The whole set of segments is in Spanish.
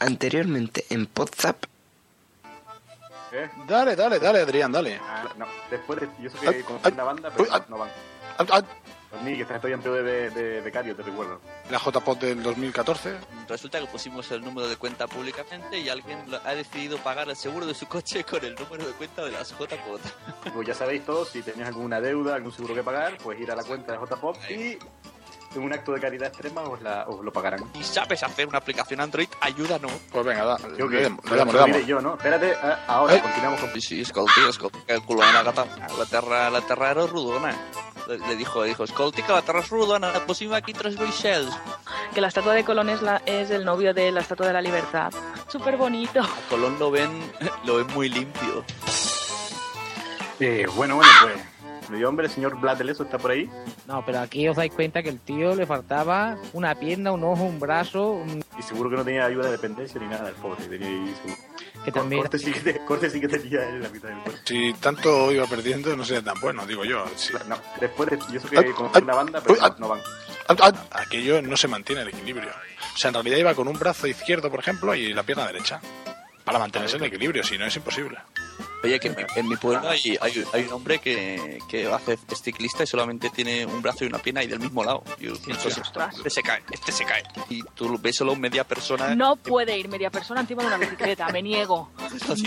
Anteriormente en WhatsApp. ¿Eh? Dale, dale, dale, Adrián, dale. Ah, no, después de, yo sé Ah, que ah, la banda, pero uy, ah. no van. Ah, ah, Ni que estás estoy en de, de, de becario, te recuerdo. La JPOT del 2014. Resulta que pusimos el número de cuenta públicamente y alguien ha decidido pagar el seguro de su coche con el número de cuenta de las JPOT. Pues ya sabéis todos, si tenéis alguna deuda, algún seguro que pagar, pues ir a la cuenta de JPOP y en un acto de caridad extrema os, la, os lo pagarán. ¿Y sabes hacer una aplicación Android? Ayúdanos. Pues venga, da, Creo le, que damos, le lo damos, le diré damos. yo, ¿no? Espérate, ah, ahora Eh. continuamos con... Sí, sí, escolti, que el culo de la gata. La terra, la terra era rodona. Le, le dijo, le dijo, escolti, que la terra es rodona, pusim aquí tres Seychelles. que la estatua de Colón es, la, es el novio de la estatua de la libertad. Súper bonito. A Colón lo ven, lo ven muy limpio. Eh, bueno, bueno, pues... Me dio hombre, el señor Vlad del Eso está por ahí. No, pero aquí os dais cuenta que el tío le faltaba una pierna, un ojo, un brazo, un- Y seguro que no tenía ayuda de dependencia ni nada, el pobre. Tenía ahí su... que también... Corte sí que, te- corte sí que tenía en la mitad del cuerpo. Si tanto iba perdiendo, no sería tan bueno, digo yo. Sí. No, después de... Yo sé Ah, que con ah, una banda, pero ah. no van. Ah, ah, Aquello no se mantiene el equilibrio. O sea, en realidad iba con un brazo izquierdo, por ejemplo, y la pierna derecha. Para mantenerse en equilibrio, si no es imposible. Oye, que en mi, en mi pueblo hay, hay, hay un hombre que, que hace es ciclista y solamente tiene un brazo y una pierna y del mismo lado. Y yo pienso, ostras. este se cae, este se cae. Y tú ves solo media persona. No puede ir media persona encima de una bicicleta, me niego.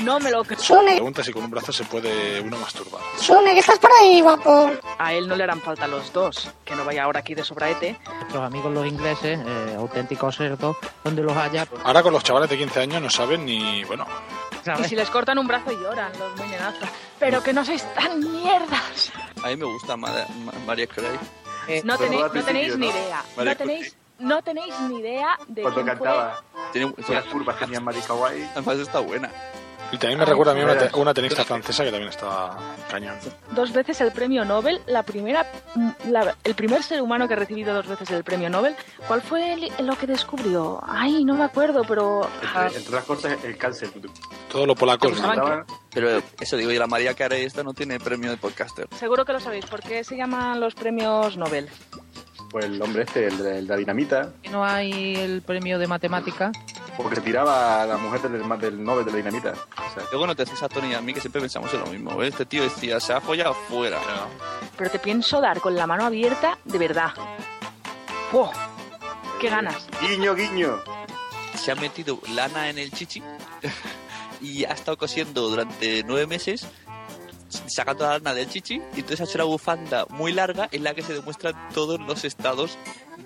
No me lo creo. Pregunta si con un brazo se puede uno masturbar. Sune, que estás por ahí, guapo. A él no le harán falta los dos. Que no vaya ahora aquí de sobraete. Nuestros amigos los ingleses, eh, auténticos cerdos, donde los haya, pues, Ahora con los chavales de 15 años no saben ni, bueno, Y ¿sabes? si les cortan un brazo lloran los muy nenazos. Pero que no sois tan mierdas. A mí me gusta Ma- Ma- María Carey. Eh, No tenéis, no tenéis ni idea. No tenéis, no tenéis ni idea de Cuando quién fue. cantaba, Tiene, las curvas tenían Mari Kawaii. además está buena. Y también me recuerda a mí una, una tenista francesa que también estaba cañón. Dos veces el premio Nobel. La primera, mm, la- el primer ser humano que ha recibido dos veces el premio Nobel. ¿Cuál fue el- lo que descubrió? Ay, no me acuerdo, pero ah, Entre, entre otras cosas, el cáncer. Todo lo polaco. Pero eso digo, y la María Carey esta no tiene premio de podcaster. seguro que lo sabéis. ¿Por qué se llaman los premios Nobel? Pues el hombre este, el de, el de la dinamita, que no hay el premio de matemática. porque tiraba a la mujer del, del Nobel de la dinamita. O sea, Luego no te haces a Tony y a mí que siempre pensamos en lo mismo. ¿ves? Este tío decía, se ha follado fuera. Pero te pienso dar con la mano abierta de verdad. ¡Wow! ¡Qué ganas! guiño, guiño. Se ha metido lana en el chichi y ha estado cosiendo durante nueve meses sacando la lana del chichi y entonces ha hecho una bufanda muy larga en la que se demuestran todos los estados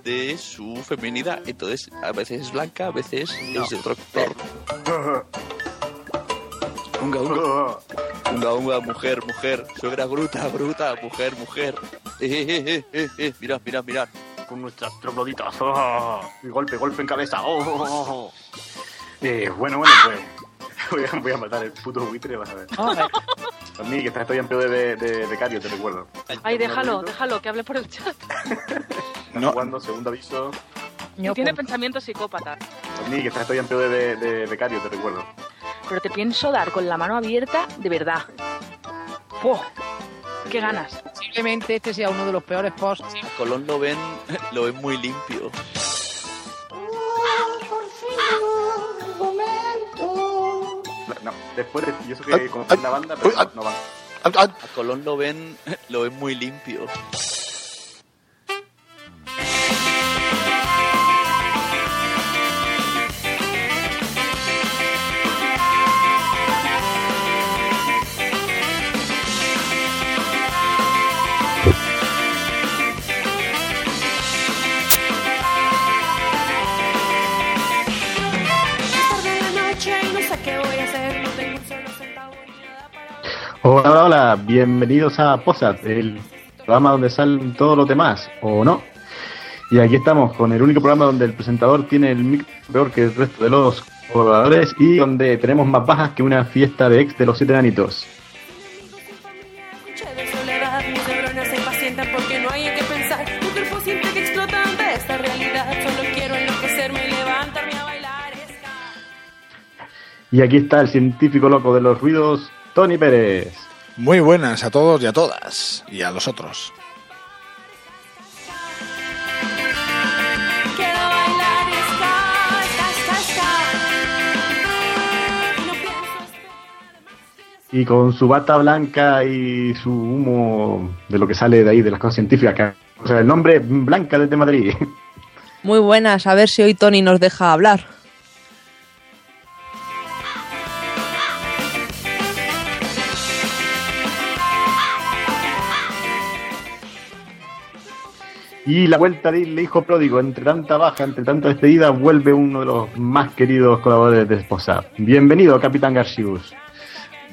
de su feminidad. Entonces, a veces es blanca, a veces es de otro color. Unga, unga, unga, unga, mujer, mujer, suegra bruta, bruta, mujer, mujer. Eh, eh, eh, eh, eh, mirad, mirad, mirad. Con nuestras trogloditas. Oh, golpe, golpe en cabeza. Oh, oh, oh, oh. Eh, bueno, bueno, pues. Voy a, voy a matar el puto buitre, vas a ver. No, eh, A mí, que estás estoy en pedo de, de, de becario, te recuerdo. Ay, déjalo, déjalo, que hable por el chat. No, Jugando, segundo aviso. ño, Tiene pon- pensamientos psicópatas. A mí, que estás estoy en pedo de, de, de becario, te recuerdo. Pero te pienso dar con la mano abierta de verdad. ¡Wow! ¡Qué ganas! posiblemente este sea uno de los peores posts. A Colón lo ven, lo ven muy limpio. No, después de, yo sé Ah, que con ah, una banda, pero ah. no van. A Colón lo ven, lo ven muy limpio. Hola, hola, hola, bienvenidos a Posat, el programa donde salen todos los demás, o no. Y aquí estamos con el único programa donde el presentador tiene el micro peor que el resto de los colaboradores y donde tenemos más bajas que una fiesta de ex de los siete anitos. Y aquí está el científico loco de los ruidos, Tony Pérez. Muy buenas a todos y a todas. Y a los otros. Y con su bata blanca y su humo de lo que sale de ahí, de las cosas científicas. que- o sea, el nombre Blanca desde Madrid. Muy buenas, a ver si hoy Tony nos deja hablar. Y la vuelta del hijo pródigo, entre tanta baja, entre tanta despedida, vuelve uno de los más queridos colaboradores de Esposa. Bienvenido, Capitán Garcius.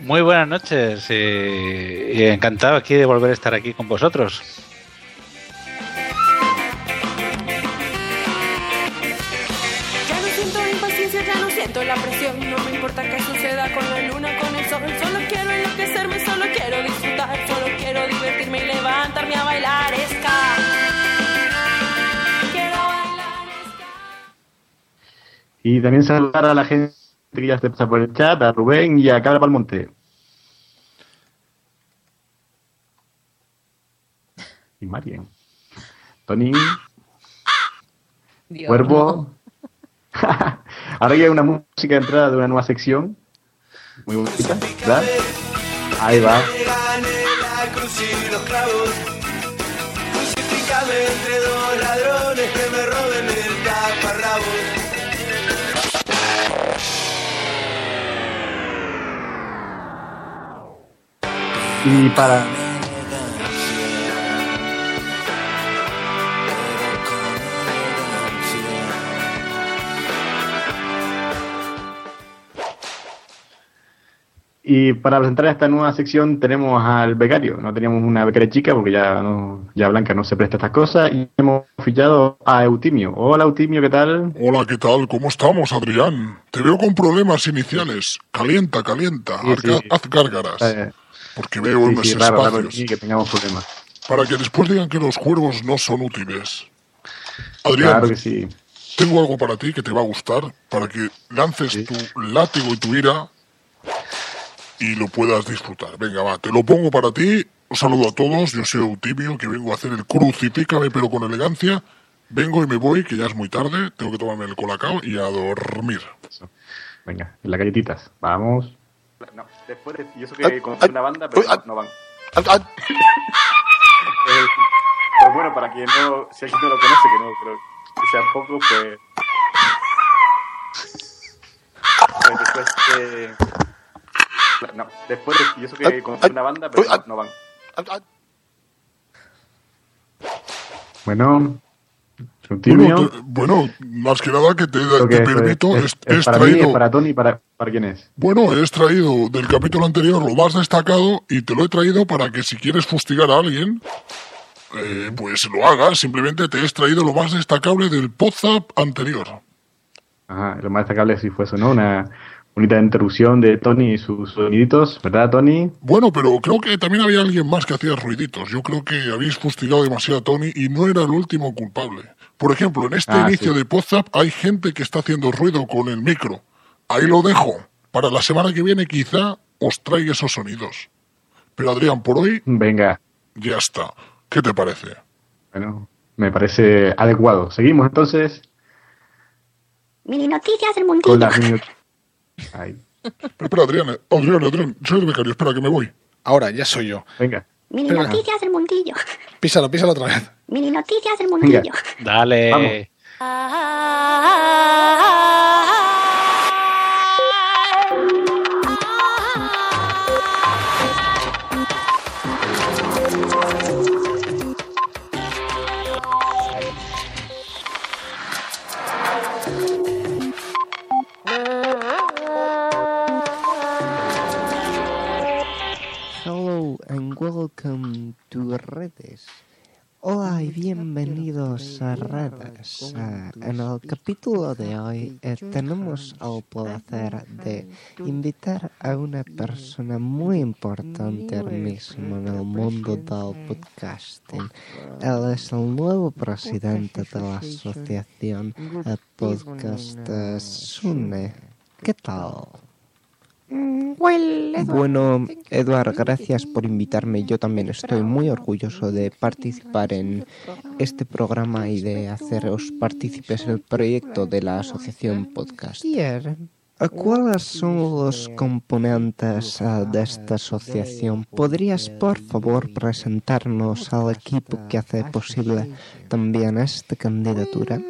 Muy buenas noches encantado aquí de volver a estar aquí con vosotros. Y también saludar a la gente que ya está por el chat, a Rubén y a Cabra Palmonte. Y Marien. Tony, Dios, Cuervo. Ahora ya hay una música de entrada de una nueva sección. Muy bonita, ¿verdad? Ahí va. Y para. Y para presentar esta nueva sección tenemos al becario. No teníamos una becaria chica porque ya no, ya Blanca no se presta a estas cosas. Y hemos fichado a Eutimio. Hola Eutimio, ¿qué tal? Hola, ¿qué tal? ¿Cómo estamos, Adrián? Te veo con problemas iniciales. Calienta, calienta. Sí, Arca- sí. Haz gárgaras. Eh, Porque veo sí, unos sí, raro, raro espacios. sí, que tengamos problemas. Para que después digan que los cuervos no son útiles. Adrián, Claro que sí. tengo algo para ti que te va a gustar. Para que lances tu látigo y tu ira y lo puedas disfrutar. Venga, va, te lo pongo para ti. Un saludo a todos. Yo soy Eutimio, que vengo a hacer el crucifícame, pero con elegancia. Vengo y me voy, que ya es muy tarde. Tengo que tomarme el colacao y a dormir. Venga, en las galletitas. Vamos. No, después de, y eso que con ay, una banda, pero ay, no, no van. Eh, pues bueno, para quien no, si alguien no lo conoce, que no creo que sean pocos, pues. pues después de. No, después de, y eso que Ay, con ay, una banda, pero ay, no, no van. Bueno. Bueno, te- bueno, más que nada que te, que es- permito, es, es, es es para traído, para Tony y para, para quién es. bueno, he extraído del capítulo anterior lo más destacado y te lo he traído para que si quieres fustigar a alguien, eh, pues lo hagas. Simplemente te he extraído lo más destacable del WhatsApp anterior. Ajá, lo más destacable sí fue eso, ¿no? Una bonita interrupción de Tony y sus soniditos, ¿verdad, Tony? Bueno, pero creo que también había alguien más que hacía ruiditos. Yo creo que habéis fustigado demasiado a Tony y no era el último culpable. Por ejemplo, en este Ah, inicio sí. de WhatsApp hay gente que está haciendo ruido con el micro. Ahí lo dejo. Para la semana que viene quizá os traiga esos sonidos. Pero Adrián, por hoy Venga, ya está. ¿Qué te parece? bueno, me parece adecuado. Seguimos entonces Mini noticias del con mundillo. las mini- Ahí, Pero espera, Adrián, eh, Adrián, Adrián, soy el becario, espera que me voy. Ahora, ya soy yo. venga. Mini noticias del mundillo. Písalo, písalo otra vez. Mini noticias del mundillo. Dale. Vamos. Welcome to redes. Hola y bienvenidos a Redes. Eh, en el capítulo de hoy eh, tenemos el placer de invitar a una persona muy importante ahora mismo en el mundo del podcasting. Él es el nuevo presidente de la asociación Podcast eh, Sune. ¿Qué tal? Bueno, Eduard, gracias por invitarme. Yo también estoy muy orgulloso de participar en este programa y de haceros partícipes en el proyecto de la Asociación Podcast. ¿Cuáles son los componentes ah, de esta asociación? ¿Podrías, por favor, presentarnos al equipo que hace posible también esta candidatura?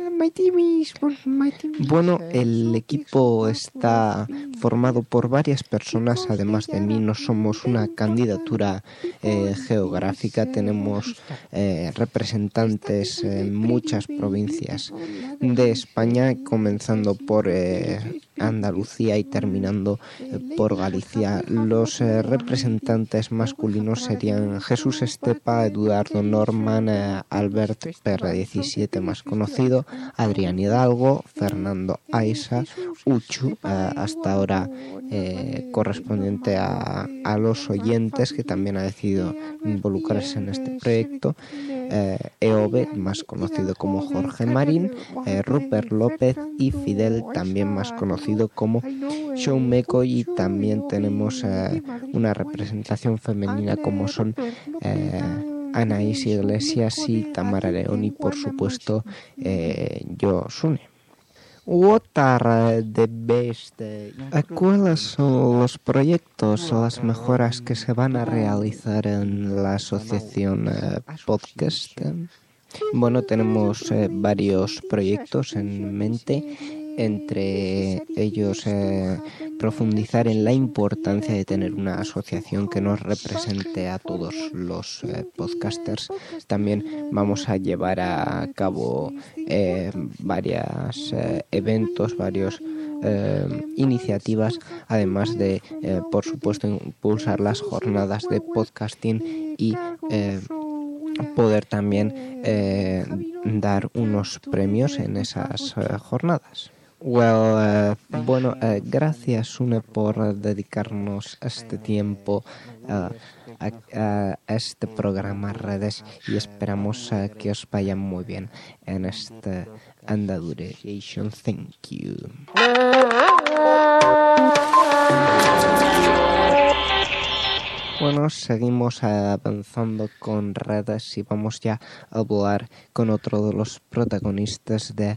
Bueno, el equipo está formado por varias personas, además de mí. No somos una candidatura eh, geográfica, tenemos eh, representantes en muchas provincias de España, comenzando por eh, Andalucía y terminando eh, por Galicia. Los eh, representantes masculinos serían Jesús Estepa, Eduardo Norman, eh, Albert PR17 más conocido, Adrián Hidalgo, Fernando Aisa, Uchu, hasta ahora correspondiente a los oyentes que también ha decidido involucrarse en este proyecto, eh, Eove, más conocido como Jorge Marín, eh, Rupert López y Fidel, también más conocido como Sean Meco y también tenemos eh, una representación femenina como son eh, Anaís Iglesias y Tamara León y por supuesto yo Sune. ¿Cuáles son los proyectos o las mejoras que se van a realizar en la asociación eh, podcast? Bueno, tenemos eh, varios proyectos en mente, entre ellos eh, profundizar en la importancia de tener una asociación que nos represente a todos los eh, podcasters. También vamos a llevar a cabo eh, varios eventos, varios eh, iniciativas, además de, por supuesto, impulsar las jornadas de podcasting y poder también dar unos premios en esas jornadas. Well, eh, bueno, eh, gracias Une por dedicarnos este tiempo eh, a, este programa redes y esperamos que os vaya muy bien en este andadurización. Thank you. Bueno, seguimos avanzando con redes y vamos ya a hablar con otro de los protagonistas de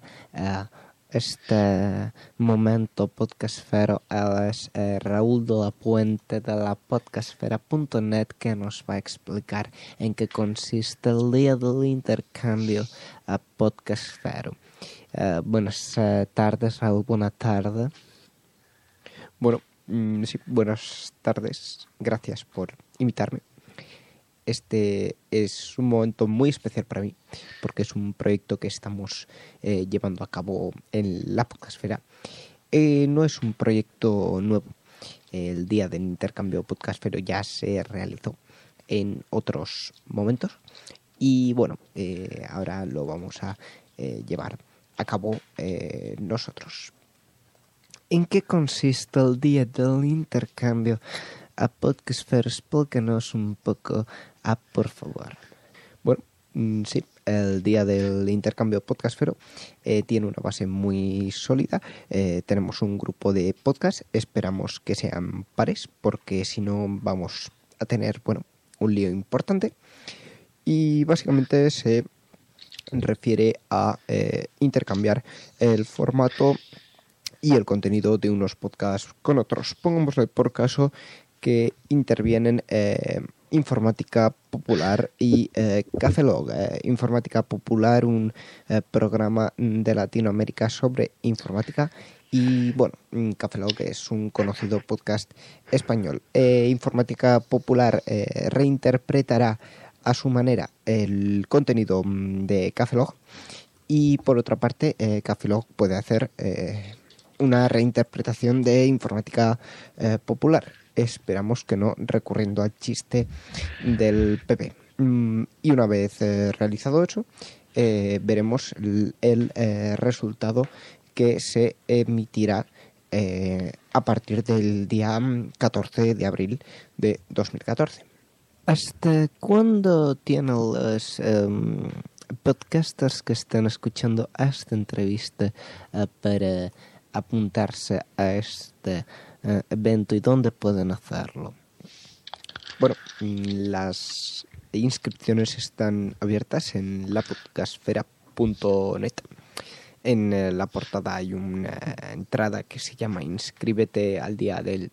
este momento podcastfero. Es eh, Raúl de la Puente de la podcastfera.net que nos va a explicar en qué consiste el día del intercambio a podcastfero. Eh, buenas eh, tardes, Raúl, buena tarde. Bueno, mm, sí, buenas tardes. Gracias por invitarme. Este es un momento muy especial para mí porque es un proyecto que estamos eh, llevando a cabo en la podcastfera. Eh, no es un proyecto nuevo. El día del intercambio podcastfero ya se realizó en otros momentos y bueno, eh, ahora lo vamos a llevar a cabo nosotros. ¿En qué consiste el día del intercambio a Podcastfera? Explícanos un poco, por favor. Bueno, mm, sí, el día del intercambio podcastfero eh, tiene una base muy sólida. Eh, tenemos un grupo de podcast, esperamos que sean pares, porque si no vamos a tener, bueno, un lío importante. Y básicamente se refiere a eh, intercambiar el formato y el contenido de unos podcasts con otros. Pongámosle por caso que intervienen eh, Informática Popular y eh, Cafelog. Eh, Informática Popular, un eh, programa de Latinoamérica sobre informática. Y bueno, mm, Cafelog es un conocido podcast español. Informática Popular reinterpretará a su manera el contenido mm, de Cafelog. Y por otra parte, Cafelog puede hacer una reinterpretación de informática popular. Esperamos que no recurriendo al chiste del PP. Mm, y una vez eh, realizado eso, eh, veremos el, eh, resultado que se emitirá a partir del día mm, 14 de abril de 2014. ¿Hasta cuándo tienen los em, podcasters que están escuchando esta entrevista para apuntarse a este evento y dónde pueden hacerlo? Bueno, las inscripciones están abiertas en lapodcastfera.net. En eh, la portada hay una entrada que se llama Inscríbete al día del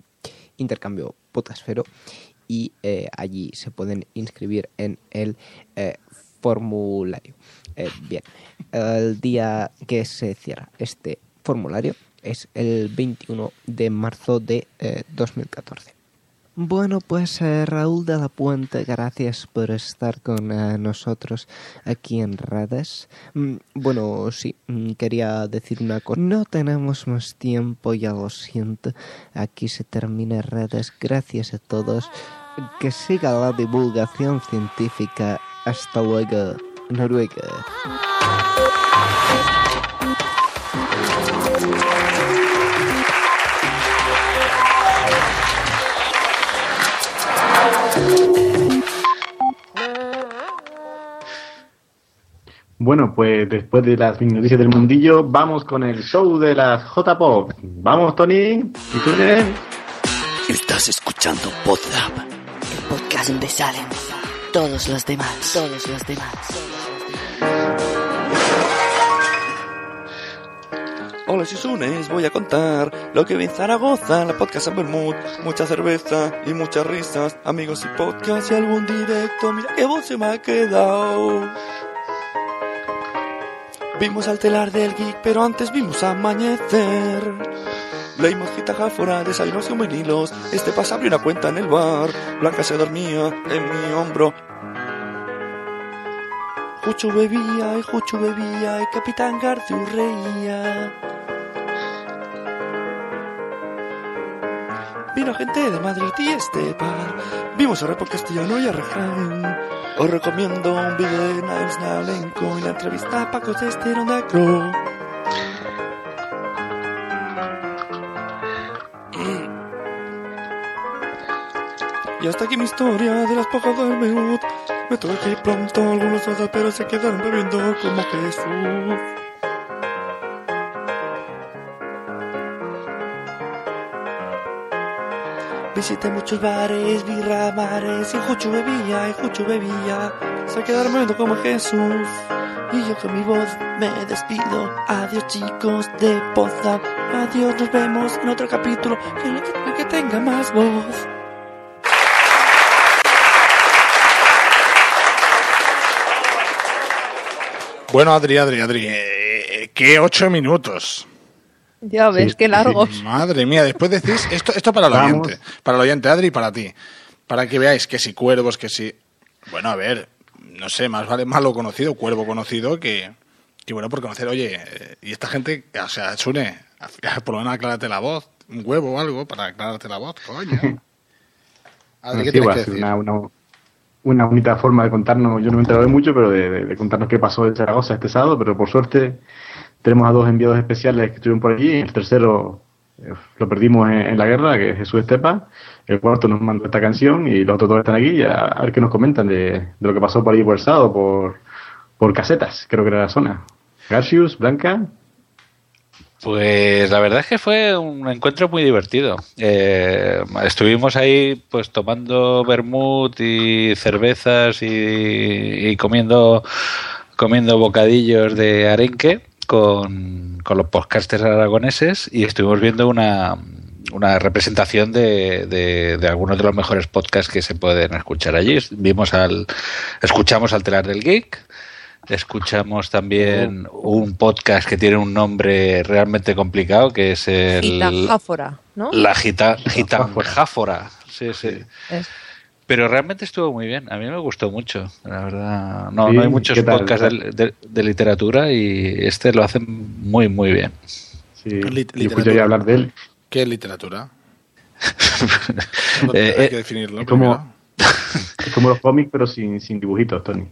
intercambio Podcastfero y eh, allí se pueden inscribir en el eh, formulario. Eh, bien, el día que se cierra este formulario es el 21 de marzo de eh, 2014. Bueno, pues eh, Raúl de la Puente, gracias por estar con eh, nosotros aquí en redes. Mm, bueno, sí, mm, quería decir una cosa. No tenemos más tiempo, ya lo siento. Aquí se termina redes. Gracias a todos. Que siga la divulgación científica. Hasta luego, Noruega. Bueno, pues después de las noticias del mundillo, vamos con el show de las J-Pop. Vamos, Tony. ¿Y tú, Nen? Estás escuchando Podzap, el podcast donde salen todos los demás, todos los demás. Hola voy a contar lo que vi en Zaragoza en la podcast en Bermud. Mucha cerveza y muchas risas, amigos y podcast y algún directo. Mira qué voz se me ha quedado. Vimos al telar del geek, pero antes vimos amanecer. Leímos Gitajáfora, desayunos y vinilos. Este pasa abrió una cuenta en el bar. Blanca se dormía en mi hombro. Juchu bebía y Juchu bebía y Capitán Garciu reía. Vino gente de Madrid y este par. Vimos a Repo Castellano y a Rejan. Os recomiendo un vídeo de Niles Nalenco y la entrevista a Paco de Estero de Acro. Y hasta aquí mi historia de las pocas del menú. Me ir pronto, algunos sodas, pero se quedaron bebiendo como Jesús. Visité muchos bares, birra, bares, y Juchu bebía, y Juchu bebía. Se quedaron bebiendo como Jesús. Y yo con mi voz me despido. Adiós chicos de Poza. Adiós, nos vemos en otro capítulo. Que, el que, que tenga más voz. Bueno, Adri, Adri, Adri, eh, ¿qué ocho minutos? Ya ves, qué largos. Madre mía, después decís, esto, esto para el oyente, para el oyente, Adri, y para ti, para que veáis que si cuervos, que si... Bueno, a ver, no sé, más vale malo conocido, cuervo conocido, que, que bueno por conocer, oye, eh, y esta gente, o sea, Sune, por lo menos aclárate la voz, un huevo o algo para aclararte la voz, coño. Adri, ¿qué Sí, tienes va que a ser decir? una, una, una bonita forma de contarnos, yo no me he enterado de mucho, pero de, de- de contarnos qué pasó en Zaragoza este sábado, pero por suerte tenemos a dos enviados especiales que estuvieron por allí, el tercero eh, lo perdimos en, la guerra, que es Jesús Estepa, el cuarto nos mandó esta canción y los otros dos están aquí, a, a ver qué nos comentan de, de lo que pasó por allí por el sábado, por, por casetas, creo que era la zona. Garcius, Blanca, Pues la verdad es que fue un encuentro muy divertido. Eh, estuvimos ahí pues tomando vermut y cervezas y, y comiendo comiendo bocadillos de arenque con, con los podcasters aragoneses y estuvimos viendo una, una representación de, de, de algunos de los mejores podcasts que se pueden escuchar allí. Vimos al escuchamos al telar del geek Escuchamos también un podcast que tiene un nombre realmente complicado, que es el... Gitajáfora, ¿no? La gita, gitanjáfora. Sí, sí. Es- Pero realmente estuvo muy bien. A mí me gustó mucho, la verdad. No, Sí, no hay muchos podcasts de, de- de literatura y este lo hacen muy, muy bien. Sí, Lit- yo escuché hablar de él. ¿Qué es literatura? Eh, Hay eh, que definirlo Es como. Es como los cómics, pero sin, sin dibujitos, Tony.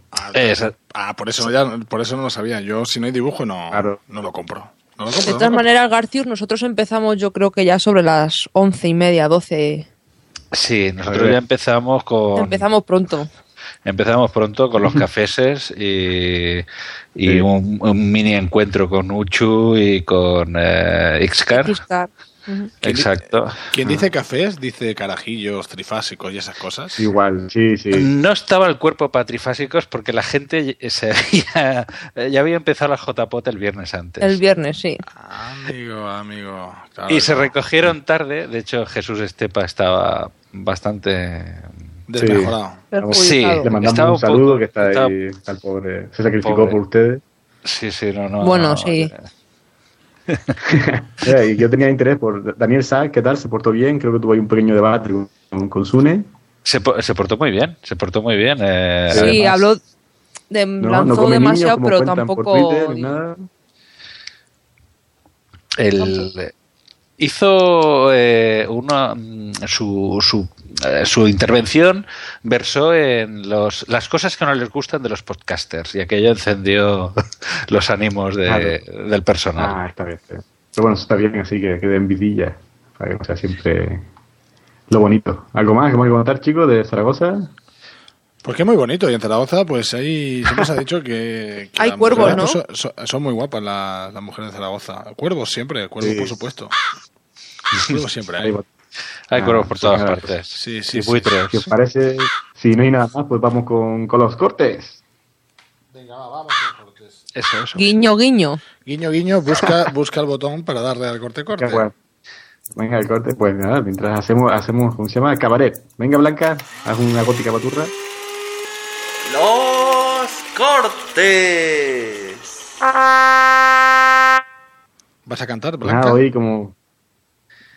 Ah, por eso, ya, por eso no lo sabía. Yo, si no hay dibujo, no, no lo compro. No lo compro, De todas maneras, Garcius, nosotros empezamos yo creo que ya sobre las once y media, doce. Sí, nosotros ya empezamos con... Empezamos pronto. Empezamos pronto con los cafeses y, y un, un mini encuentro con Uchu y con eh, Xcar. Xcar. Ujú. Exacto. Quien dice cafés, dice carajillos, trifásicos y esas cosas. Igual, sí, sí. No estaba el cuerpo para trifásicos porque la gente se había, ya había empezado la JPOT el viernes antes. El viernes, sí. Amigo, amigo. claro, Y se recogieron tarde. De hecho, Jesús Estepa estaba bastante Desmejorado. Sí, Le mandamos estaba un saludo poco- que está ahí, está el pobre. Se sacrificó Pobre. por ustedes. Sí, sí, no, no. Bueno, no. sí. Eh, yo tenía interés por Daniel Sack, ¿qué tal? ¿Se portó bien? Creo que tuvo ahí un pequeño debate con, con Sune. Se, se portó muy bien, se portó muy bien. eh, Sí, además- habló. De, No, lanzó no demasiado, niños, pero tampoco. Twitter, ni nada. El, hizo eh, una, mm, su, su, eh, su intervención versó en los, las cosas que no les gustan de los podcasters y aquello encendió los ánimos de- Claro. del personal. Ah, está bien. Pero bueno, eso está bien, así que, que den vidilla. Para que sea siempre lo bonito. ¿Algo más que me que contar, chicos, de Zaragoza? Pues que es muy bonito. Y en Zaragoza, pues ahí siempre se ha dicho que. que Hay cuervos, ¿no? pues, son, son- muy guapas las, las mujeres de Zaragoza. Cuervos siempre, cuervos Sí. por supuesto. Siempre hay. Hay Ah, cuervos por todas partes. Sí, sí, y sí. buitres. Si os parece, si no hay nada más, pues vamos con, con los cortes. Venga, va, vamos Eso, eso. Guiño, guiño. Guiño, guiño, busca, busca el botón para darle al corte corte. Venga, el corte, pues nada, mientras hacemos, hacemos, ¿cómo se llama? Cabaret. Venga, Blanca, haz una gótica paturra. Los cortes. ¿Vas a cantar, Blanca? nada, hoy como...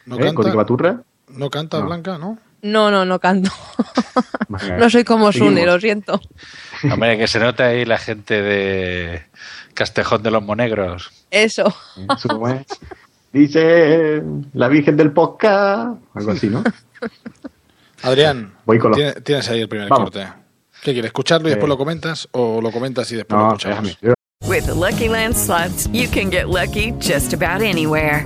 ¿No ¿eh? canta? Paturra. ¿No canta, No. Blanca, no? No, no, no canto. No soy como. Sune, lo siento. Hombre, que se nota ahí la gente de Castejón de los Monegros. Eso. Es. Dice la Virgen del Podcast. Algo así, ¿no? Adrián, Voy con los- tiene- tienes ahí el primer Vamos. corte. ¿Qué quieres? ¿Escucharlo y después Eh. lo comentas? ¿O lo comentas y después lo No, escuchamos? déjame. Yo- With the Lucky Land slots, you can get lucky just about anywhere.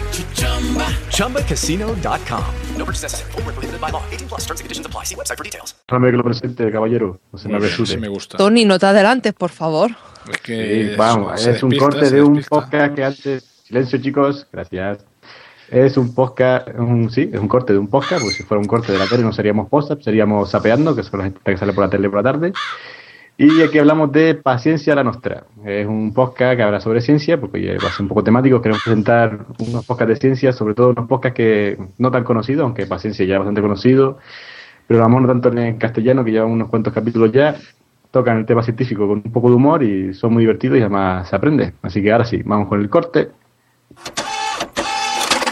ChumbaCasino.com. No purchase necessary. Void where prohibited by law. 18 plus terms and conditions apply. See website for details. Déjame que lo presente, caballero. No se me apresure. sí me gusta. Tony, no te adelantes, por favor. Es que Sí, vamos, es un despista, corte se de un podcast que antes. Silencio, chicos, gracias. Es un podcast, un, sí, es un corte de un podcast, porque si fuera un corte de la tele no seríamos post seríamos sapeando, que es la gente que sale por la tele por la tarde. Y aquí hablamos de Paciencia la Nostra. Es un podcast que habla sobre ciencia, porque va a ser un poco temático. Queremos presentar unos podcasts de ciencia, sobre todo unos podcasts que no tan conocidos, aunque Paciencia ya es bastante conocido, pero vamos no tanto en castellano, que llevan unos cuantos capítulos ya. Tocan el tema científico con un poco de humor y son muy divertidos y además se aprende. Así que ahora sí, vamos con el corte.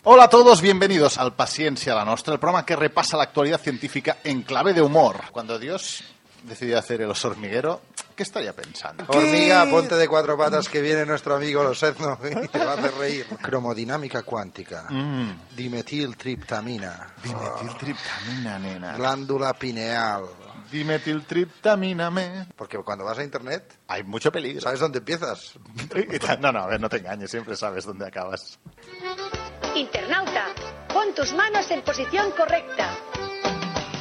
Hola a todos, bienvenidos al Paciencia la Nostra, el programa que repasa la actualidad científica en clave de humor. Cuando Dios decidió hacer el oso hormiguero, ¿qué estaría pensando? Hormiga, ponte de cuatro patas que viene nuestro amigo Losetno y te va a hacer reír. Cromodinámica cuántica. Mm. Dimetiltriptamina. Dimetiltriptamina, nena. Glándula pineal. Dimetiltriptamina, me. Porque cuando vas a internet, Hay mucho peligro. ¿sabes dónde empiezas? No, no, a ver, no te engañes, siempre sabes dónde acabas. Internauta, pon tus manos en posición correcta.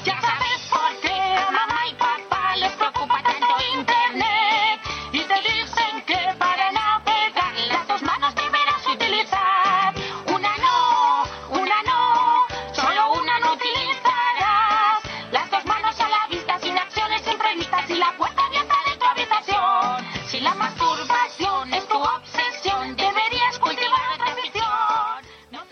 Ya sabes por qué a mamá y papá les preocupa tanto Internet y te dicen que para navegar las dos manos deberás utilizar. Una no, una no, solo una no utilizarás. Las dos manos a la vista, sin acciones imprevistas y la puerta abierta de tu habitación. Si la masturbación es tu obsesión, deberías cultivar otra afición.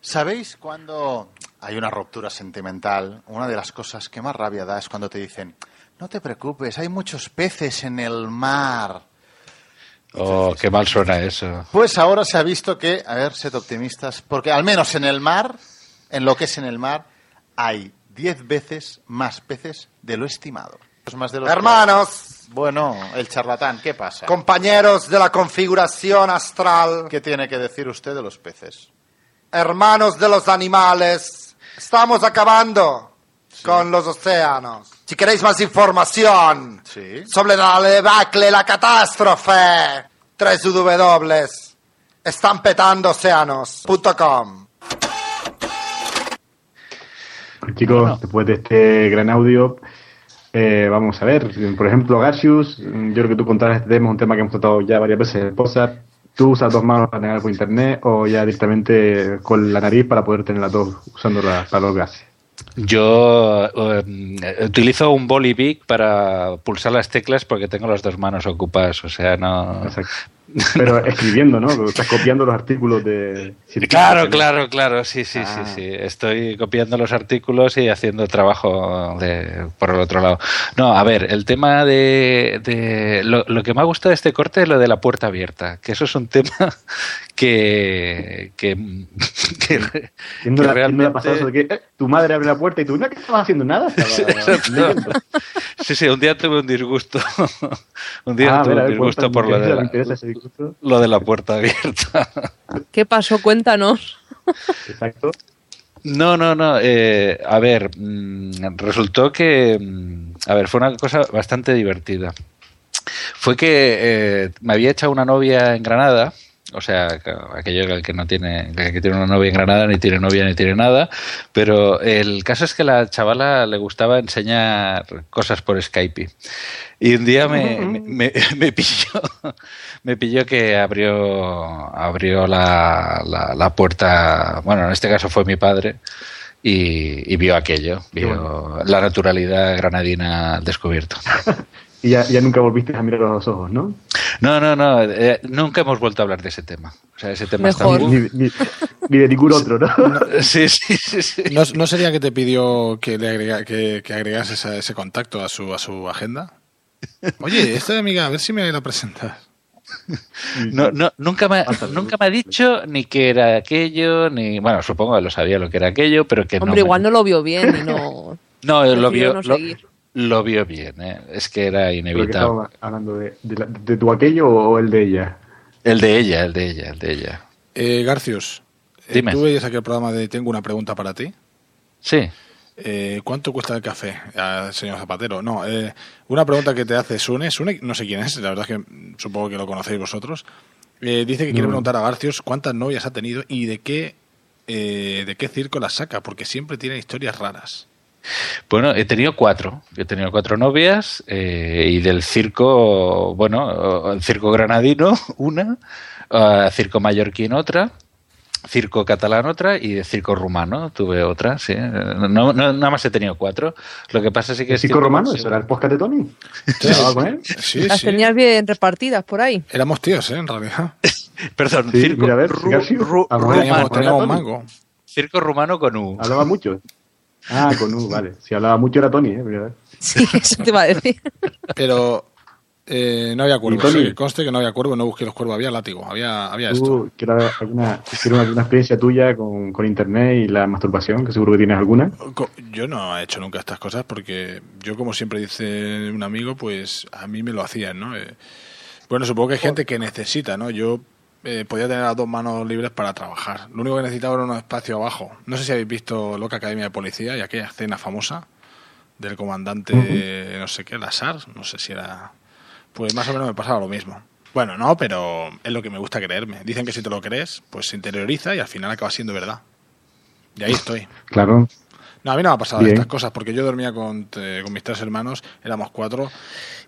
¿Sabéis cuando hay una ruptura sentimental, una de las cosas que más rabia da es cuando te dicen, no te preocupes, hay muchos peces en el mar. Oh, qué mal suena eso. Pues ahora se ha visto que, a ver, sed optimistas, porque al menos en el mar, en lo que es en el mar, hay 10 veces más peces de lo estimado. Es más de los Hermanos, Bueno, el charlatán, ¿qué pasa? compañeros de la configuración astral, ¿Qué tiene que decir usted de los peces? hermanos de los animales, estamos acabando con los océanos. Si queréis más información Sí. sobre la debacle, la catástrofe, tres W, están petando océanos.com. Chicos, después de este gran audio, eh, vamos a ver, por ejemplo, Garcius, yo creo que tú contarás este tema, es un tema que hemos tratado ya varias veces en WhatsApp. ¿Tú usas dos manos para navegar por internet o ya directamente con la nariz para poder tener las dos usándolas para los gases? Yo eh, utilizo un boli big para pulsar las teclas porque tengo las dos manos ocupadas, o sea, no... Pero escribiendo, ¿no? Estás copiando los artículos de... Claro, claro, claro, sí, sí, Ah. sí, sí. Estoy copiando los artículos y haciendo trabajo de, por el otro lado. No, a ver, el tema de... de- lo, lo que me ha gustado de este corte es lo de la puerta abierta, que eso es un tema que... que, que, ¿Quién no que la- pasado eso realmente- de que eh, tu madre abre la puerta y tú, ¿no que estabas haciendo nada? Sí, sí, un día tuve un disgusto. un día Ah, a tuve ver, un disgusto por lo de la puerta abierta. ¿Qué pasó? Cuéntanos. Exacto. No, no, no. eh, a ver, mm, resultó que, mm, a ver, fue una cosa bastante divertida. Fue que eh, me había echado una novia en Granada, o sea, que- aquello el que no tiene, el que tiene una novia en Granada ni tiene novia ni tiene nada, pero el caso es que la chavala le gustaba enseñar cosas por Skype. Y un día me, me, me- me pilló, me pilló que abrió, abrió la, la, la puerta, bueno, en este caso fue mi padre, y, y vio aquello, vio la naturalidad granadina al descubierto. Y ya, ya nunca volviste a mirar a los ojos, ¿no? No, no, no, eh, nunca hemos vuelto a hablar de ese tema. O sea, ese tema Mejor. está Ni, ni- ni de ningún otro, ¿no? Sí, sí, sí. sí. ¿No, no sería que te pidió que le agrega, que, que agregases a ese contacto a su, a su agenda? Oye, esta amiga, a ver si me la presentas. No, no, nunca, me, nunca me ha dicho ni que era aquello, ni. Bueno, supongo que lo sabía lo que era aquello, pero que Hombre, no. me- igual no lo vio bien y no. No, lo vio, no lo, seguir. Lo vio bien, ¿eh? es que era que inevitable. hablando de, de, la- de tu aquello o el de ella. El de ella, el de ella, el de ella. Eh, Garcius, eh, Dime. tú veías aquel programa de Tengo una pregunta para ti. Sí. Eh, ¿Cuánto cuesta el café, ah, señor Zapatero? No, eh, una pregunta que te hace Sune. Sune, no sé quién es, la verdad es que supongo que lo conocéis vosotros. Eh, dice que quiere No. preguntar a Garcius cuántas novias ha tenido y de qué, eh, de qué circo las saca, porque siempre tiene historias raras. Bueno, he tenido cuatro. He tenido cuatro novias eh, y del circo, bueno, el circo granadino, una, eh, circo mallorquín, otra, circo catalán, otra y el circo rumano, tuve otra, sí. No, no- nada más he tenido cuatro. Lo que pasa es que... ¿El es circo sí. ¿Eso era el podcast de Tony? ¿Te hablaba con él? Sí, Las tenías bien repartidas por ahí. Éramos tíos, ¿eh? En realidad. Perdón, Sí, circo, mira, a ver, ru- Garcius, ru- hablaba- rumano. Teníamos, teníamos Tony. mango. Circo rumano con U. Hablaba mucho. Ah, con U, vale. Si hablaba mucho era Tony, ¿eh? Sí, eso te iba a decir. Pero eh, no había cuervos. ¿Y Tony? sí, conste que no había cuervos, no busqué los cuervos, había látigo, había, había esto. Tú, quiero alguna, quiero alguna experiencia tuya con, con internet y la masturbación, que seguro que tienes alguna. Yo no he hecho nunca estas cosas porque yo, como siempre dice un amigo, pues a mí me lo hacían, ¿no? Eh, bueno, supongo que hay gente que necesita, ¿no? Yo eh, podía tener las dos manos libres para trabajar. Lo único que necesitaba era un espacio abajo. No sé si habéis visto Loca Academia de Policía y aquella escena famosa del comandante, no sé qué, Lazar, no sé si era... Pues más o menos me pasaba lo mismo. Bueno, no, pero es lo que me gusta creerme. Dicen que si te lo crees, pues se interioriza y al final acaba siendo verdad. Y ahí estoy. Claro. No, a mí no me ha pasado Bien. estas cosas, porque yo dormía con, eh, con mis tres hermanos, éramos cuatro,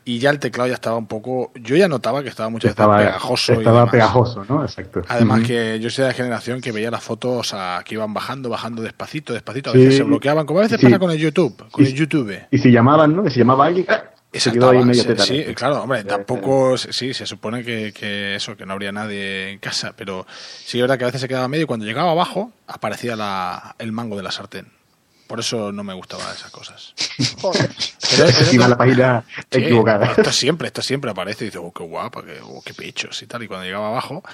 y ya el teclado ya estaba un poco... Yo ya notaba que estaba muchas Estaba, pegajoso. y estaba demás. pegajoso, ¿no? Exacto. Además Ujú. que yo soy de la generación que veía las fotos a, que iban bajando, bajando despacito, despacito, a Sí. veces se bloqueaban, como a veces Sí. pasa con el YouTube, con Y- el YouTube. Y si llamaban, ¿no? Y si llamaba alguien, ¡ah! Medio sí, sí, claro, hombre, tampoco, sí, se supone que, que eso, que no habría nadie en casa, pero sí es verdad que a veces se quedaba medio y cuando llegaba abajo aparecía la, el mango de la sartén. Por eso no me gustaban esas cosas. Pero- Encima la página Sí, equivocada. Esto siempre, esto siempre aparece y dice, oh, qué guapa, qué, oh, qué pechos y tal. Y cuando llegaba abajo,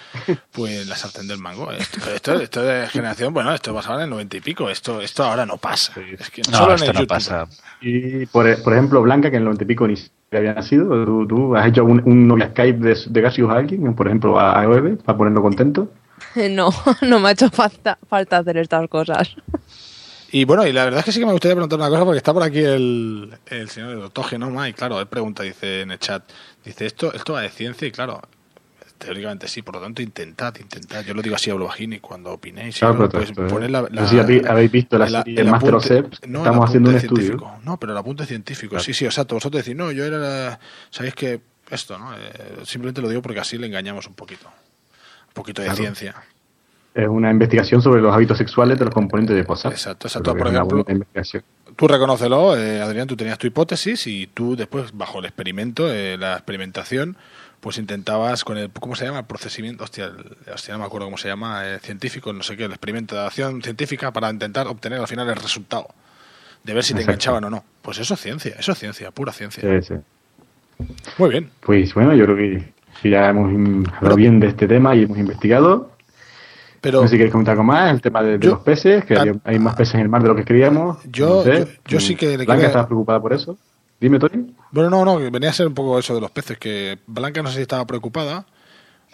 pues la sartén del mango. Esto, esto, esto de generación, bueno, esto pasaba en el noventa y pico. Esto, esto ahora no pasa. Es que No, solo en esto el no YouTube. pasa. Y por, por ejemplo, Blanca, que en el 90 y pico ni siquiera había nacido, ¿tú, tú has hecho un, un novia Skype de, de Gaseous a alguien, por ejemplo, a, a Eve, para ponerlo contento? No, no me ha hecho falta, falta hacer estas cosas. Y bueno, y la verdad es que sí que me gustaría preguntar una cosa, porque está por aquí el, el señor doctor Genoma, y claro, él pregunta, dice en el chat, dice, esto, esto va de ciencia, y claro, teóricamente sí, por lo tanto, intentad, intentad. Yo lo digo así a lo bajín y cuando opinéis, Claro, pero pues, poned la, no la- si habéis- visto la el- serie el Master of apunte- Sex, no, estamos haciendo un estudio. No, pero el apunte científico, sí, sí, exacto. Vosotros decís, no, yo era, sabéis que esto, ¿no? Eh, simplemente lo digo porque así le engañamos un poquito. Un poquito de Claro. ciencia. Es una investigación sobre los hábitos sexuales de los componentes de WhatsApp. Exacto, exacto. Por ejemplo. Tú reconócelo, eh, Adrián, tú tenías tu hipótesis y tú después, bajo el experimento, eh, la experimentación, pues intentabas con el, ¿cómo se llama? El procesamiento, hostia, el- hostia, no me acuerdo cómo se llama, eh, científico, no sé qué, la experimentación científica para intentar obtener al final el resultado, de ver si te Exacto. enganchaban o no. Pues eso es ciencia, eso es ciencia, pura ciencia. Sí, sí. Muy bien. Pues bueno, yo creo que, ya hemos hablado bien de este tema y hemos investigado. Pero- no sé si queréis comentar algo más, el tema de, de Yo- los peces, que hay, hay más peces en el mar de lo que creíamos. Yo- no sé. yo- yo sí que le Blanca estaba preocupada por eso. Dime, Tony. Bueno, no, no, que venía a ser un poco eso de los peces, que Blanca no sé si estaba preocupada,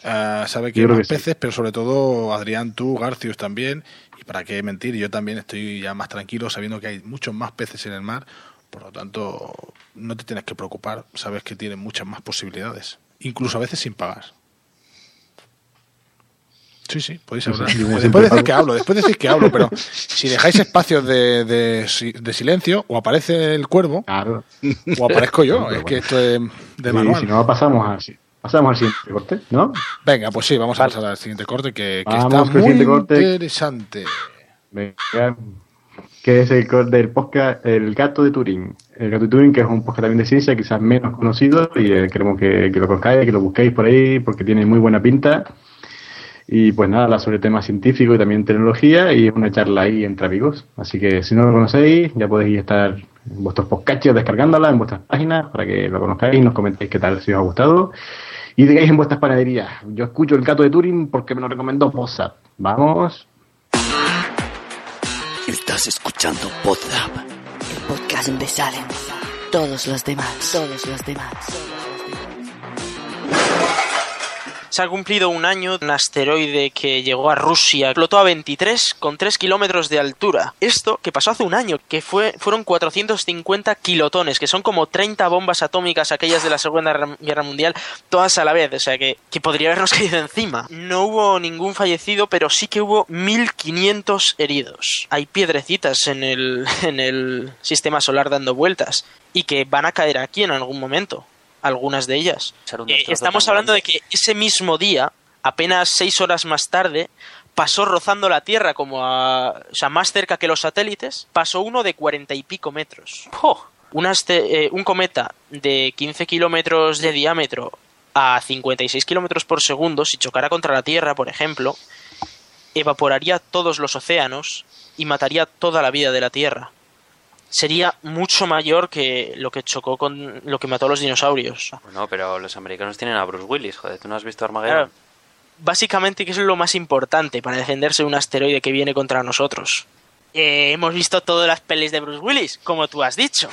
eh, sabe que hay más que sí. peces, pero sobre todo Adrián, tú, Garcius también, y para qué mentir, yo también estoy ya más tranquilo sabiendo que hay muchos más peces en el mar, por lo tanto no te tienes que preocupar, sabes que tienen muchas más posibilidades, incluso a veces sin pagar. Sí, sí, podéis Sí, sí, hablar. después decís que hablo, después decís que hablo, pero si dejáis espacios de, de si- de silencio, o aparece el cuervo, o aparezco yo. Es que esto es de manual. si no, pasamos al, pasamos al siguiente corte, ¿no? Venga, pues sí, vamos a pasar al siguiente corte que, que está muy corte. interesante. Venga, que es el corte del podcast El Gato de Turín. El Gato de Turín, que es un podcast también de ciencia, quizás menos conocido, y eh, queremos que, que lo conozcáis, que lo busquéis por ahí, porque tiene muy buena pinta. Y pues nada, habla sobre temas científicos y también tecnología, y es una charla ahí entre amigos. Así que si no lo conocéis, ya podéis estar en vuestros podcasts descargándola en vuestras páginas para que lo conozcáis y nos comentéis qué tal, si os ha gustado. Y digáis en vuestras panaderías, yo escucho el gato de Turing porque me lo recomendó Posa. Vamos. Estás escuchando Podzap, el podcast donde salen todos los demás, todos los demás. Se ha cumplido un año un asteroide que llegó a Rusia, explotó a 23 con 3 kilómetros de altura. Esto que pasó hace un año, que fue, fueron 450 kilotones, que son como 30 bombas atómicas, aquellas de la Segunda Guerra Mundial, todas a la vez, o sea que, que podría habernos caído encima. No hubo ningún fallecido, pero sí que hubo 1500 heridos. Hay piedrecitas en el, en el sistema solar dando vueltas y que van a caer aquí en algún momento algunas de ellas. un Eh, estamos hablando de que ese mismo día, apenas seis horas más tarde, pasó rozando la Tierra como a, o sea, más cerca que los satélites, pasó uno de cuarenta y pico metros. Un, aste- eh, un cometa de 15 kilómetros de diámetro a 56 kilómetros por segundo, si chocara contra la Tierra, por ejemplo, evaporaría todos los océanos y mataría toda la vida de la Tierra. Sería mucho mayor que lo que chocó con lo que mató a los dinosaurios. Bueno, pero los americanos tienen a Bruce Willis, joder, ¿tú no has visto Armageddon? Claro. Básicamente, ¿qué es lo más importante para defenderse de un asteroide que viene contra nosotros? Eh, hemos visto todas las pelis de Bruce Willis, como tú has dicho.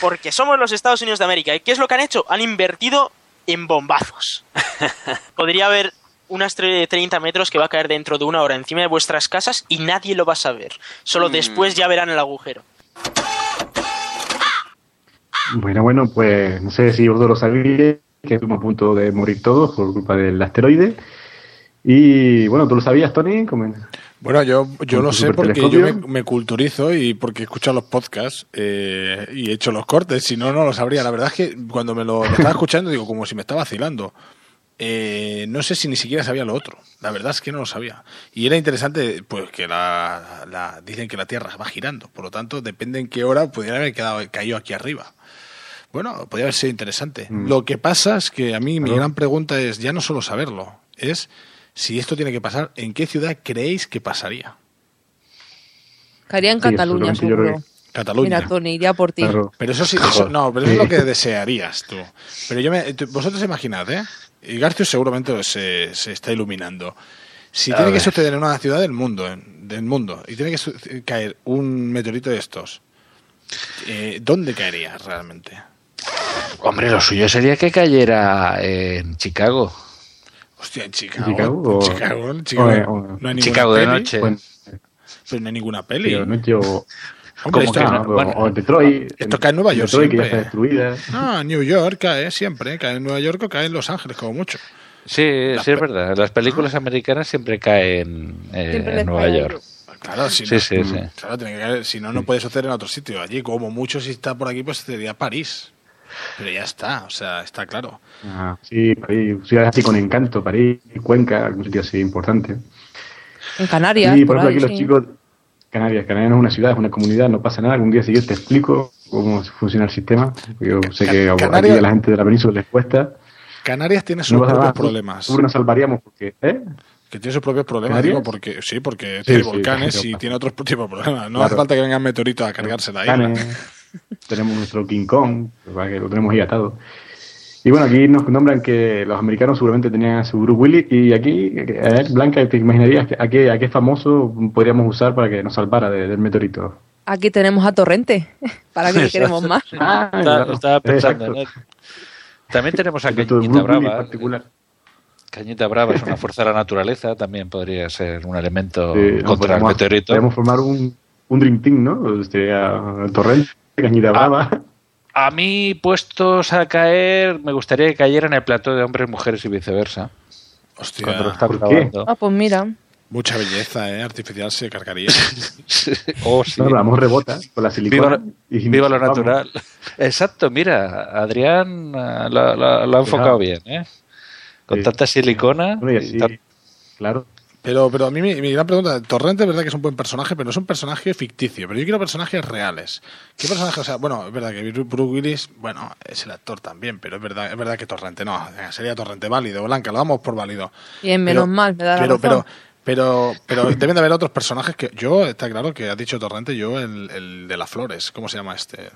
Porque somos los Estados Unidos de América. ¿Y qué es lo que han hecho? Han invertido en bombazos. Podría haber un asteroide de 30 metros que va a caer dentro de una hora encima de vuestras casas y nadie lo va a saber. Solo Mm. después ya verán el agujero. Bueno, bueno, pues no sé si vosotros lo sabíais, que estuvimos a punto de morir todos por culpa del asteroide. Y bueno, ¿tú lo sabías, Tony? Como- Bueno, yo, yo lo sé porque yo me, culturizo y porque escucho los podcasts eh, y he hecho los cortes, si no, no lo sabría. La verdad es que cuando me lo, lo estaba escuchando, digo, como si me estaba vacilando. Eh, no sé si ni siquiera sabía lo otro. La verdad es que no lo sabía. Y era interesante, pues que la, la- dicen que la Tierra va girando. Por lo tanto, depende en qué hora pudiera haber quedado, caído aquí arriba. Bueno, podría haber sido interesante. Mm. Lo que pasa es que a mí mi gran pregunta es ya no solo saberlo, es si esto tiene que pasar, ¿en qué ciudad creéis que pasaría? Caería en Sí, Cataluña, seguro. Cataluña. Mira, Tony, iría por ti. Pero eso sí, eso- no, pero eso es lo que desearías tú. Pero yo me, vosotros imaginad, ¿eh? Y Garcio seguramente se, se está iluminando. Si A tiene que suceder en una ciudad del mundo, en- del mundo, y tiene que caer un meteorito de estos, eh, ¿dónde caería realmente? Hombre, lo suyo sería que cayera en Chicago. Hostia, en Chicago. Chicago en o- Chicago, en Chicago. o- o- no hay Chicago de peli. noche. Bueno, Pero no hay ninguna peli. pero no yo... Hombre, ¿Cómo esto, que no? O- o en Detroit. esto cae en Nueva York Detroit, que ya siempre. está destruida. Ah, en New York cae siempre. Cae en Nueva York o cae en Los Ángeles, como mucho. Sí, sí, es verdad. Las películas americanas siempre caen eh, Siempre en Nueva York. Claro, si Sí, no, sí, sí. Claro, tiene que caer- si no, no puede suceder en otro sitio. Allí, como mucho, si está por aquí, pues sería París. Pero ya está, o sea, está claro. Ah, sí, París, ciudades así con encanto, París, Cuenca, algún sitio así importante. En Canarias, Sí, por por ejemplo, ahí, aquí los sí. chicos, Canarias, Canarias no es una ciudad, es una comunidad, no pasa nada. Algún día si yo te explico cómo funciona el sistema. Yo sé que a- Canarias- aquí a la gente de la península les cuesta. Canarias tiene sus No propios nada, problemas. nos salvaríamos porque, ¿eh? Que tiene sus propios problemas, digo, porque sí, porque Sí, tiene sí, volcanes claro. y tiene otros tipos de problemas. No Claro. hace falta que vengan meteoritos a cargarse la isla. Volcanes, tenemos nuestro King Kong, que lo tenemos ahí atado. Y bueno, aquí nos nombran que los americanos seguramente tenían a su Bruce Willis y aquí, eh, a ver, Blanca, ¿te imaginarías a qué, a qué famoso podríamos usar para que nos salvara de- del meteorito? Aquí tenemos a Torrente. ¿Para qué le queremos más? Ah, Está- claro. estaba pensando en él. También tenemos a Cañita Bruce Willis en Brava. particular. Cañita Brava es una fuerza de la naturaleza, también podría ser un elemento Sí, contra el meteorito. Podemos formar un, un Dream Team, ¿no? Sería Torrente, Cañita Brava. A mí, puestos a caer, me gustaría que cayera en el plato de hombres, mujeres y viceversa. Hostia. Ah, pues mira. Mucha belleza, ¿eh? Artificial se cargaría. Oh, sí. No, vamos rebota con la silicona. Viva, y viva lo vamos. natural. Exacto, mira, Adrián eh, lo ha enfocado bien, ¿eh? Con tanta silicona. Bueno, y y así, tan- claro. Pero, pero a mí mi, mi gran pregunta, Torrente es verdad que es un buen personaje, pero no es un personaje ficticio, pero yo quiero personajes reales. ¿Qué personajes? O sea, bueno, es verdad que Bruce Willis, bueno, es el actor también, pero es verdad, es verdad que Torrente, no, sería Torrente válido, Blanca, lo damos por válido. Bien, Pero- menos mal, me da la Pero, razón. pero, pero, pero deben de haber otros personajes que yo, está claro que ha dicho Torrente, yo el, el de las flores, ¿cómo se llama este?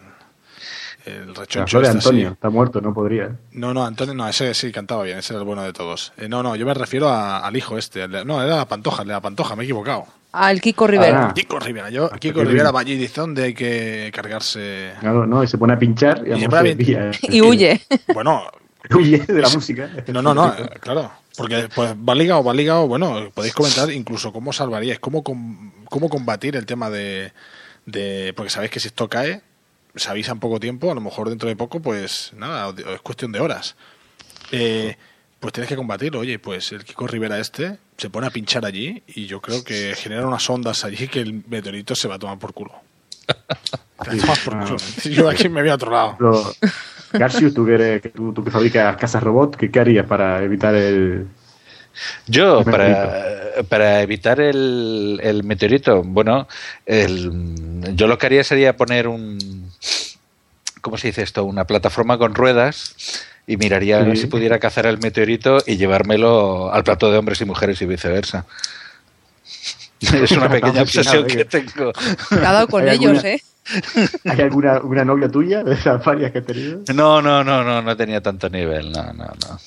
El La rechoncho de este, Antonio, sí. está muerto, no podría. No, no, Antonio, no, ese sí cantaba bien, ese era el bueno de todos. Eh, no, no, yo me refiero a- al hijo este. el no, era la Pantoja, el de la Pantoja, me he equivocado. Al Kiko Rivera. Ah. Kiko Rivera, yo, Kiko qué Rivera bien. allí dice dónde hay que cargarse. Claro, no, y se pone a pinchar y, Y a pin- desvía. Y huye. Bueno, Huye de la música. No, no, no, eh, claro. Porque pues, va ligado, va ligado. Bueno, podéis comentar incluso cómo salvaríais, cómo, com- cómo combatir el tema de, de. Porque sabéis que si esto cae, se avisa en poco tiempo, a lo mejor dentro de poco, pues nada, es cuestión de horas. Eh, pues tienes que combatirlo. Oye, pues el Kiko Rivera este se pone a pinchar allí y yo creo que genera unas ondas allí que el meteorito se va a tomar por culo. Se va a tomar por culo. Yo aquí me voy a otro lado. Pero, Garcius, tú que, eres- que tú, tú que fabricas casas robot, ¿qué, qué harías para evitar el. Yo, para, para evitar el, el meteorito, bueno, el- yo lo que haría sería poner un. ¿Cómo se dice esto? Una plataforma con ruedas y miraría a ver Sí. si pudiera cazar el meteorito y llevármelo al plato de hombres y mujeres y viceversa. Es una pequeña obsesión que tengo. Cuidado con ¿Hay ellos, alguna- ¿eh? ¿Hay alguna una novia tuya de esas varias que has tenido? No, no, no, no, no tenía tanto nivel, no, no, no.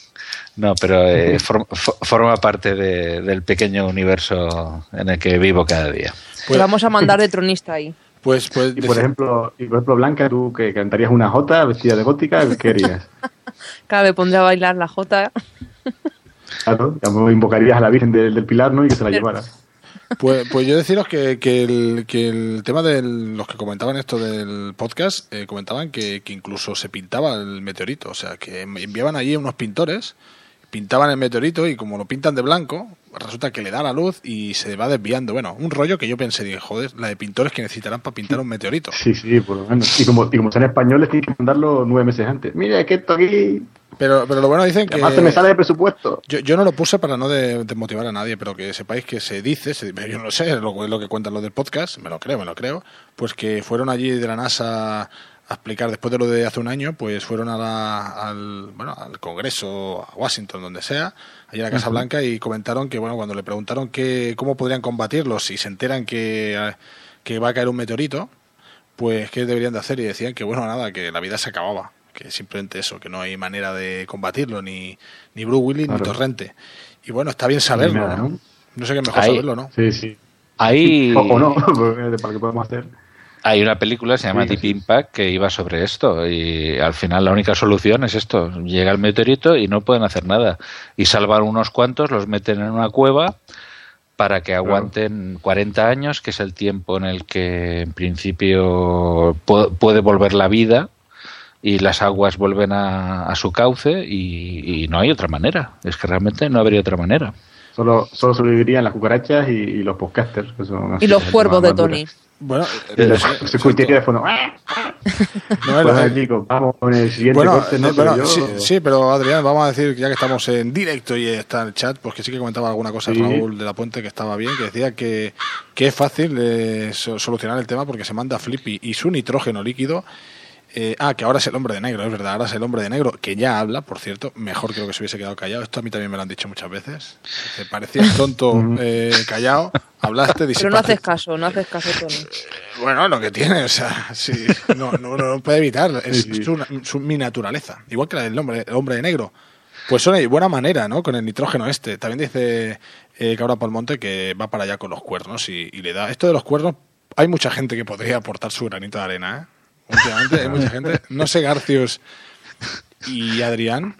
No, pero eh, form- fo- forma parte de- del pequeño universo en el que vivo cada día. Te vamos a mandar de tronista ahí. Pues, pues, Y por ejemplo, y por ejemplo, Blanca, tú que cantarías una jota vestida de gótica, ¿qué harías? Claro, me pondré a bailar la jota. Claro, invocarías a la Virgen del, del Pilar, ¿no? Y que se la llevara. Pues, pues yo deciros que, que, el, que el tema de los que comentaban esto del podcast, eh, comentaban que, que incluso se pintaba el meteorito, o sea, que enviaban allí unos pintores, pintaban el meteorito y como lo pintan de blanco, resulta que le da la luz y se va desviando. Bueno, un rollo que yo pensé, dije, joder, la de pintores que necesitarán para pintar un meteorito. Sí, sí, por lo menos. Y como, y como son españoles, tienes que mandarlo nueve meses antes. Mira, que esto aquí. Pero, pero lo bueno dicen que... Además, se me sale de presupuesto. Yo, yo no lo puse para no de- desmotivar a nadie, pero que sepáis que se dice, se- yo no lo sé, es lo, es lo que cuentan los del podcast, me lo creo, me lo creo, pues que fueron allí de la NASA a explicar, después de lo de hace un año, pues fueron a la- al, bueno, al Congreso, a Washington, donde sea, allá a la Casa. Blanca, y comentaron que, bueno, cuando le preguntaron que, cómo podrían combatirlos si se enteran que, que va a caer un meteorito, pues qué deberían de hacer, y decían que, bueno, nada, que la vida se acababa, que simplemente eso, que no hay manera de combatirlo, ni, ni Bruce Willis ni. Torrente. Y bueno, está bien saberlo, ¿no? ¿no? Sé qué es mejor Ahí- saberlo, ¿no? Sí, sí. Ahí, O, o no, para qué podemos hacer. Hay una película que se llama Sí, Deep Impact que iba sobre esto y al final la única solución es esto. Llega el meteorito y no pueden hacer nada. Y salvan unos cuantos, los meten en una cueva para que aguanten 40 años, que es el tiempo en el que en principio pu- puede volver la vida y las aguas vuelven a, a su cauce y, y no hay otra manera. Es que realmente no habría otra manera. Solo, solo sobrevivirían las cucarachas y, y los podcasters. Que son así, Y los cuervos de. Tony. Bueno, Y los security teléfono. No, Pues, el- chicos, vamos con el siguiente Bueno, corte, ¿no? eh, bueno, Pero yo- sí, sí, pero Adrián, vamos a decir, que ya que estamos en directo y está en el chat, pues que sí que comentaba alguna cosa Sí. Raúl de la Puente que estaba bien, que decía que, que es fácil eh, so- solucionar el tema porque se manda Flippy y su nitrógeno líquido. Eh, ah, que ahora es el hombre de negro, es verdad, ahora es el hombre de negro, que ya habla, por cierto, mejor creo que se hubiese quedado callado. Esto a mí también me lo han dicho muchas veces. Te parecías tonto eh, callado, hablaste, Pero no disipaste haces caso, no haces caso, Tony. bueno, lo que tiene, o sea, sí, no, no, no lo puede evitar, es Sí, sí. su, su- mi naturaleza. Igual que la del hombre, el hombre de negro. Pues son de buena manera, ¿no? Con el nitrógeno este. También dice eh, Cabra Palmonte que va para allá con los cuernos y, y le da. Esto de los cuernos, hay mucha gente que podría aportar su granito de arena, ¿eh? Últimamente hay mucha gente. No sé, Garcius y Adrián,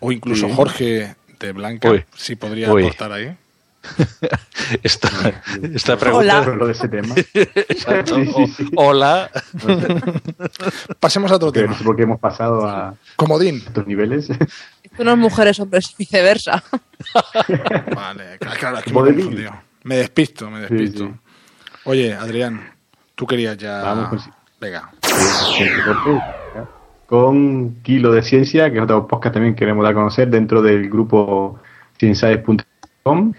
o incluso Sí. Jorge de Blanca, Uy. si podría Uy. aportar ahí. Esta, esta pregunta. Hola. Lo de ese tema. Exacto. Sí, sí, sí. O- Hola. Pasemos a otro tema. no sé por qué hemos pasado a Comodín. estos niveles. Esto no es mujeres, hombres, viceversa. Vale, claro, es que me, me despisto, me despisto. sí. Oye, Adrián, tú querías ya. Vamos Venga. Con Kilo de Ciencia, que es otro podcast también que queremos dar a conocer dentro del grupo sciences.com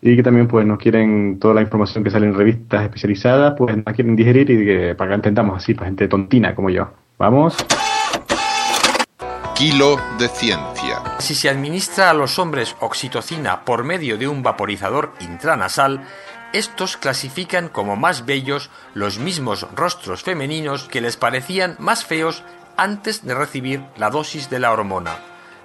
y que también pues nos quieren toda la información que sale en revistas especializadas, pues nos quieren digerir y que para que la entendamos así, para gente tontina como yo. Vamos. Kilo de ciencia. Si se administra a los hombres oxitocina por medio de un vaporizador intranasal, estos clasifican como más bellos los mismos rostros femeninos que les parecían más feos antes de recibir la dosis de la hormona.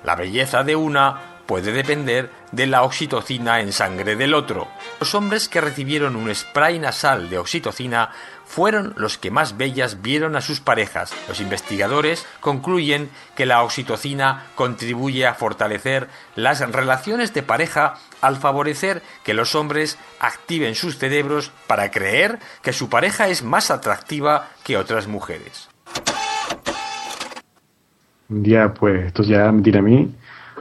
La belleza de una puede depender de la oxitocina en sangre del otro. Los hombres que recibieron un spray nasal de oxitocina fueron los que más bellas vieron a sus parejas. Los investigadores concluyen que la oxitocina contribuye a fortalecer las relaciones de pareja al favorecer que los hombres activen sus cerebros para creer que su pareja es más atractiva que otras mujeres. Un día, pues, esto ya me tira a mí.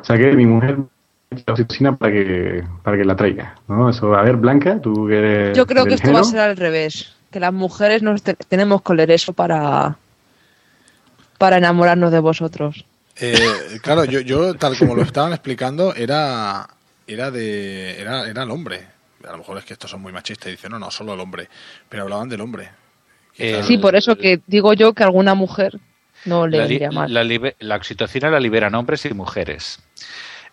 Saqué mi mujer la oxitocina para que, para que la traiga. ¿no? Eso, a ver, Blanca, tú que eres. Yo creo que esto va a ser al revés. Que las mujeres nos te- tenemos que leer eso para, para enamorarnos de vosotros. Eh, claro, yo, yo, tal como lo estaban explicando, era, era, de, era, era el hombre. A lo mejor es que estos son muy machistas y dicen, no, no, solo el hombre. Pero hablaban del hombre. Eh, Sí, por eso que digo yo que alguna mujer no le vendría mal. la la oxitocina la liberan hombres y mujeres.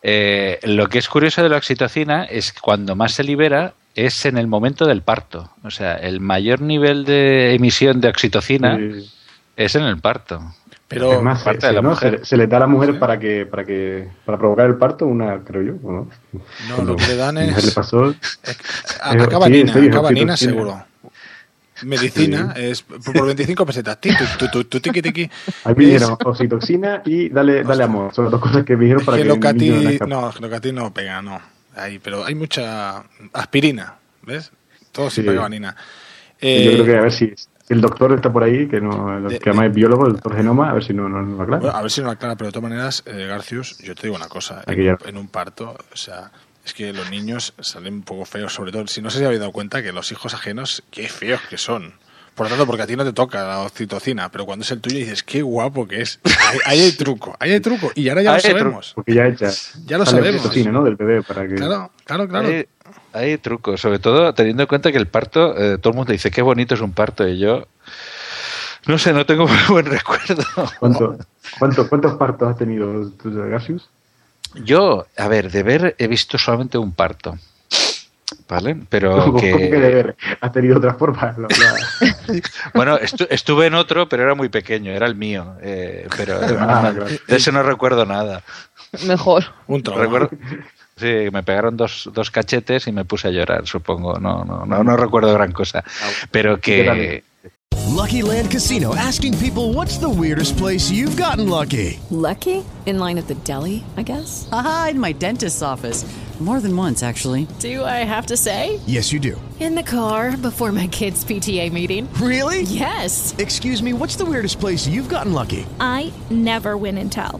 Eh, lo que es curioso de la oxitocina es que cuando más se libera es en el momento del parto. O sea, el mayor nivel de emisión de oxitocina Sí. es en el parto. Pero es más, se, parte de se- la ¿no? mujer. se- se le da a la mujer para que, para que, para provocar el parto, una, creo yo, ¿o ¿no? No, lo que le dan es- le pasó. Eh, acaba sí, Nina, serio, acaba Nina seguro. Medicina es por por 25 pesetas. Ti, tu, tu, tu, tu, tiqui, tiqui. Ahí me dijeron oxitoxina y dale, dale amor. Son las dos cosas que me dijeron para que niño no Gelocati, nazca. no, pega, no. Ahí, pero hay mucha aspirina, ¿ves? Todo Sí. sin pegaba Nina. Y Eh, yo creo que a ver si, si el doctor está por ahí, que no, el que además es biólogo, el doctor Genoma, a ver si no no lo aclara. Bueno, a ver si no lo aclara, pero de todas maneras, eh, Garcius, yo te digo una cosa. Aquí En, ya. en un parto, o sea, es que los niños salen un poco feos, sobre todo, si no sé si habéis dado cuenta que los hijos ajenos, qué feos que son. Por lo tanto, porque a ti no te toca la oxitocina, pero cuando es el tuyo dices, qué guapo que es. Ahí, ahí hay truco, ahí hay truco. Y ahora ya Ahí lo sabemos. Porque ya hecha. Ya lo sabemos. oxitocina, ¿no? Del bebé para que... Claro, claro, claro. Hay, hay trucos, sobre todo teniendo en cuenta que el parto, eh, todo el mundo dice qué bonito es un parto y yo No sé, no tengo muy buen recuerdo. ¿Cuánto, cuánto, ¿Cuántos partos has tenido tú, Garcius? Yo, a ver, de ver he visto solamente un parto. ¿Vale? Pero ¿Cómo que de que... ver? ¿Has tenido otra forma? Lo- lo- Bueno, estu- estuve en otro, pero era muy pequeño, era el mío. eh, pero Ah, no, claro. de ese no recuerdo nada. Mejor. Un trauma. Recuerdo, sí, me pegaron dos, dos cachetes y me puse a llorar, supongo. No, no, no, no recuerdo gran cosa. Pero que... Lucky Land Casino asking people what's the weirdest place you've gotten lucky? Lucky? In line at the deli, I guess? Aha, in my dentist's office. More than once, actually. Do I have to say? Yes, you do. In the car before my kids' PTA meeting. Really? Yes. Excuse me, what's the weirdest place you've gotten lucky? I never win and tell.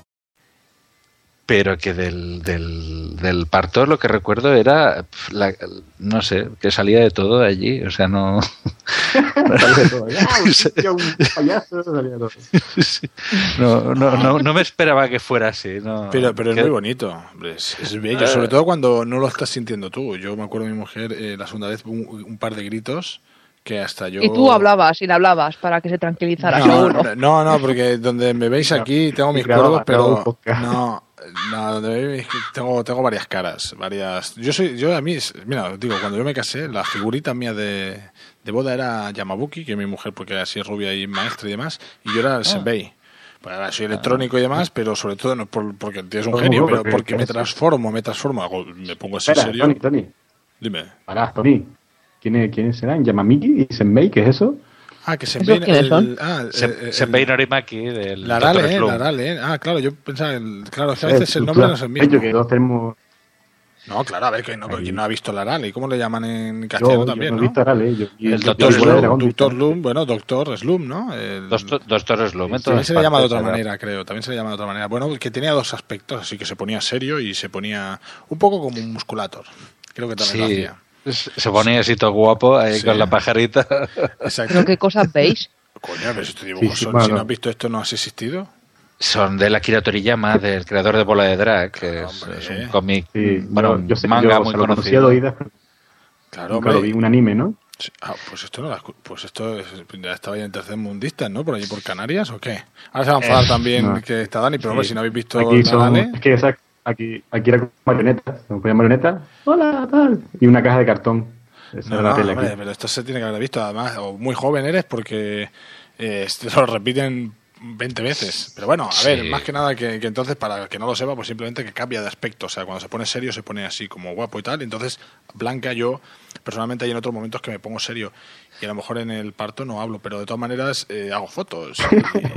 Pero que del, del, del parto lo que recuerdo era, la- no sé, que salía de todo de allí. O sea, no... Salía de todo. Un tío, un payaso, salía de todo. No, no, no, no me esperaba que fuera así. No. Pero, pero es muy bonito, hombre, es, es bello, sobre todo cuando no lo estás sintiendo tú. Yo me acuerdo de mi mujer eh, la segunda vez un, un par de gritos que hasta yo... Y tú hablabas y le hablabas para que se tranquilizara, No, no, no, porque donde me veis aquí tengo mis un pero no, no, donde me veis tengo, tengo varias caras, varias. Yo soy, yo a mí, mira, digo, cuando yo me casé, la figurita mía de, de boda era Yamabuki, que es mi mujer, porque era así rubia y maestra y demás, y yo era el senbei. Pues ahora soy electrónico y demás, pero sobre todo no es por, porque el tío es un genio, pero Porque- me transformo, me transformo, hago- me pongo así Espera, serio. Tony, Tony. Dime. Pará, Tony. ¿Quiénes, ¿Quiénes serán? ¿Yamamiki y Senbei? ¿Qué es eso? Ah, que se ¿Esos ve quiénes son? Ah, el- Se- el- Senbei Norimaki del La Dr. Arale, eh, eh. Ah, claro, yo pensaba, el, claro, es que a Eh, veces el nombre no es el mismo. que tenemos... No, claro, a ver, que no, ¿quién no ha visto la Arale? ¿Y cómo le llaman en Yo, castellano yo también, no he no? visto Arale. Yo, y El yo- Doctor yo- yo- Dragón, Doctor Slum, bueno, Doctor Slum, ¿no? El- Doctor, Doctor Slum, También se le llama de otra manera, creo. También se le llama de otra manera. Bueno, que tenía dos aspectos, así que se ponía serio y se ponía un poco como un musculator. Creo que también lo hacía. Se ponía así todo guapo ahí Sí. con la pajarita. Exacto. Pero qué cosas veis. Coño, pero estos dibujos Sí, sí, son, bueno, si no has visto esto, no has existido. Son de Akira Toriyama, del creador de Bola de Drag, que es, es un cómic, Sí, bueno, yo, yo sé, manga yo muy lo conocido. oídas, pero Claro, hombre. lo vi un anime, ¿no? Ah, pues esto no pues esto es- ya estaba ya en tercer mundista, ¿no? Por allí por Canarias o qué? Ahora se va a enfadar Eh, también no. que está Dani, pero hombre, si no habéis visto Aquí son, Nadale, es que esa- aquí, aquí era como marioneta. Se ponía marioneta. Hola, tal. Y una caja de cartón. Esa No, era la no, hombre, pero esto se tiene que haber visto, además, o muy joven eres porque eh, esto lo repiten 20 veces. Pero bueno, a ver, más que nada que, que entonces, para que no lo sepa, pues simplemente que cambia de aspecto. O sea, cuando se pone serio se pone así como guapo y tal. Entonces, Blanca, yo personalmente hay en otros momentos que me pongo serio. Y a lo mejor en el parto no hablo, pero de todas maneras eh, hago fotos.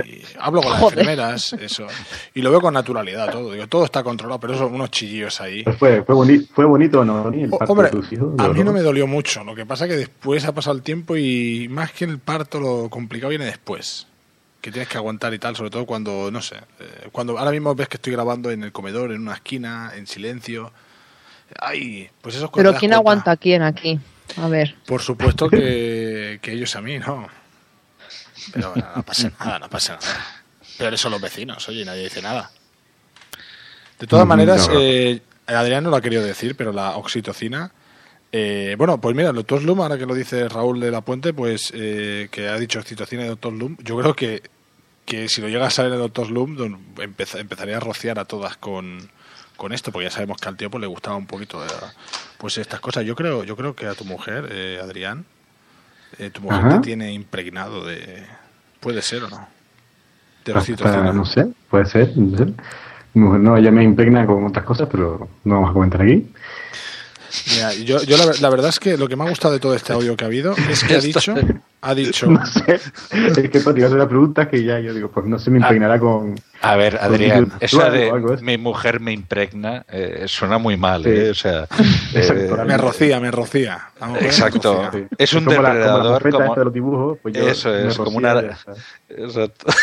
Y, y hablo con las Joder. enfermeras, eso. Y lo veo con naturalidad todo. Digo, todo está controlado, pero son unos chillillos ahí. Pero fue, fue, boni- fue bonito, ¿no? El parto hombre, de tus hijos. a mí no me dolió mucho. Lo que pasa que después ha pasado el tiempo y más que el parto, lo complicado viene después. Que tienes que aguantar y tal, sobre todo cuando, no sé, eh, cuando ahora mismo ves que estoy grabando en el comedor, en una esquina, en silencio. Ay, pues eso es Pero ¿quién cuenta. aguanta a quién aquí? A ver. Por supuesto que, que ellos a mí, ¿no? Pero bueno, no pasa nada, no pasa nada. Pero son los vecinos, oye, nadie dice nada. De todas Mm, maneras, no. eh, Adrián no lo ha querido decir, pero la oxitocina. eh, bueno, pues mira, el doctor Slum, ahora que lo dice Raúl de la Puente, pues eh, que ha dicho oxitocina y doctor Slum, yo creo que, que si lo llega a saber el doctor Slum, don- empeza- empezaría a rociar a todas con, con esto, porque ya sabemos que al tío pues, le gustaba un poquito eh, pues estas cosas. Yo creo, yo creo que a tu mujer, eh, Adrián, eh, tu mujer Ajá. te tiene impregnado de. Puede ser o no. De Hasta- oxitocina. no sé, puede ser. No sé. Mi mujer no, ella me impregna con otras cosas, pero no vamos a comentar aquí. Mira, yo, yo la, la verdad es que lo que me ha gustado de todo este audio que ha habido es que ha dicho. ha dicho... No sé. Es que Tony hace una pregunta que ya yo digo, pues no se me impregnará con. A ver, Adrián, esa de algo, ¿eh? mi mujer me impregna eh, suena muy mal, Sí. ¿eh? O sea, eh, Me rocía, me rocía. La me Exacto. rocía. Es un como la- como la depredador como... de los dibujos, pues yo Eso es, como una... Exacto.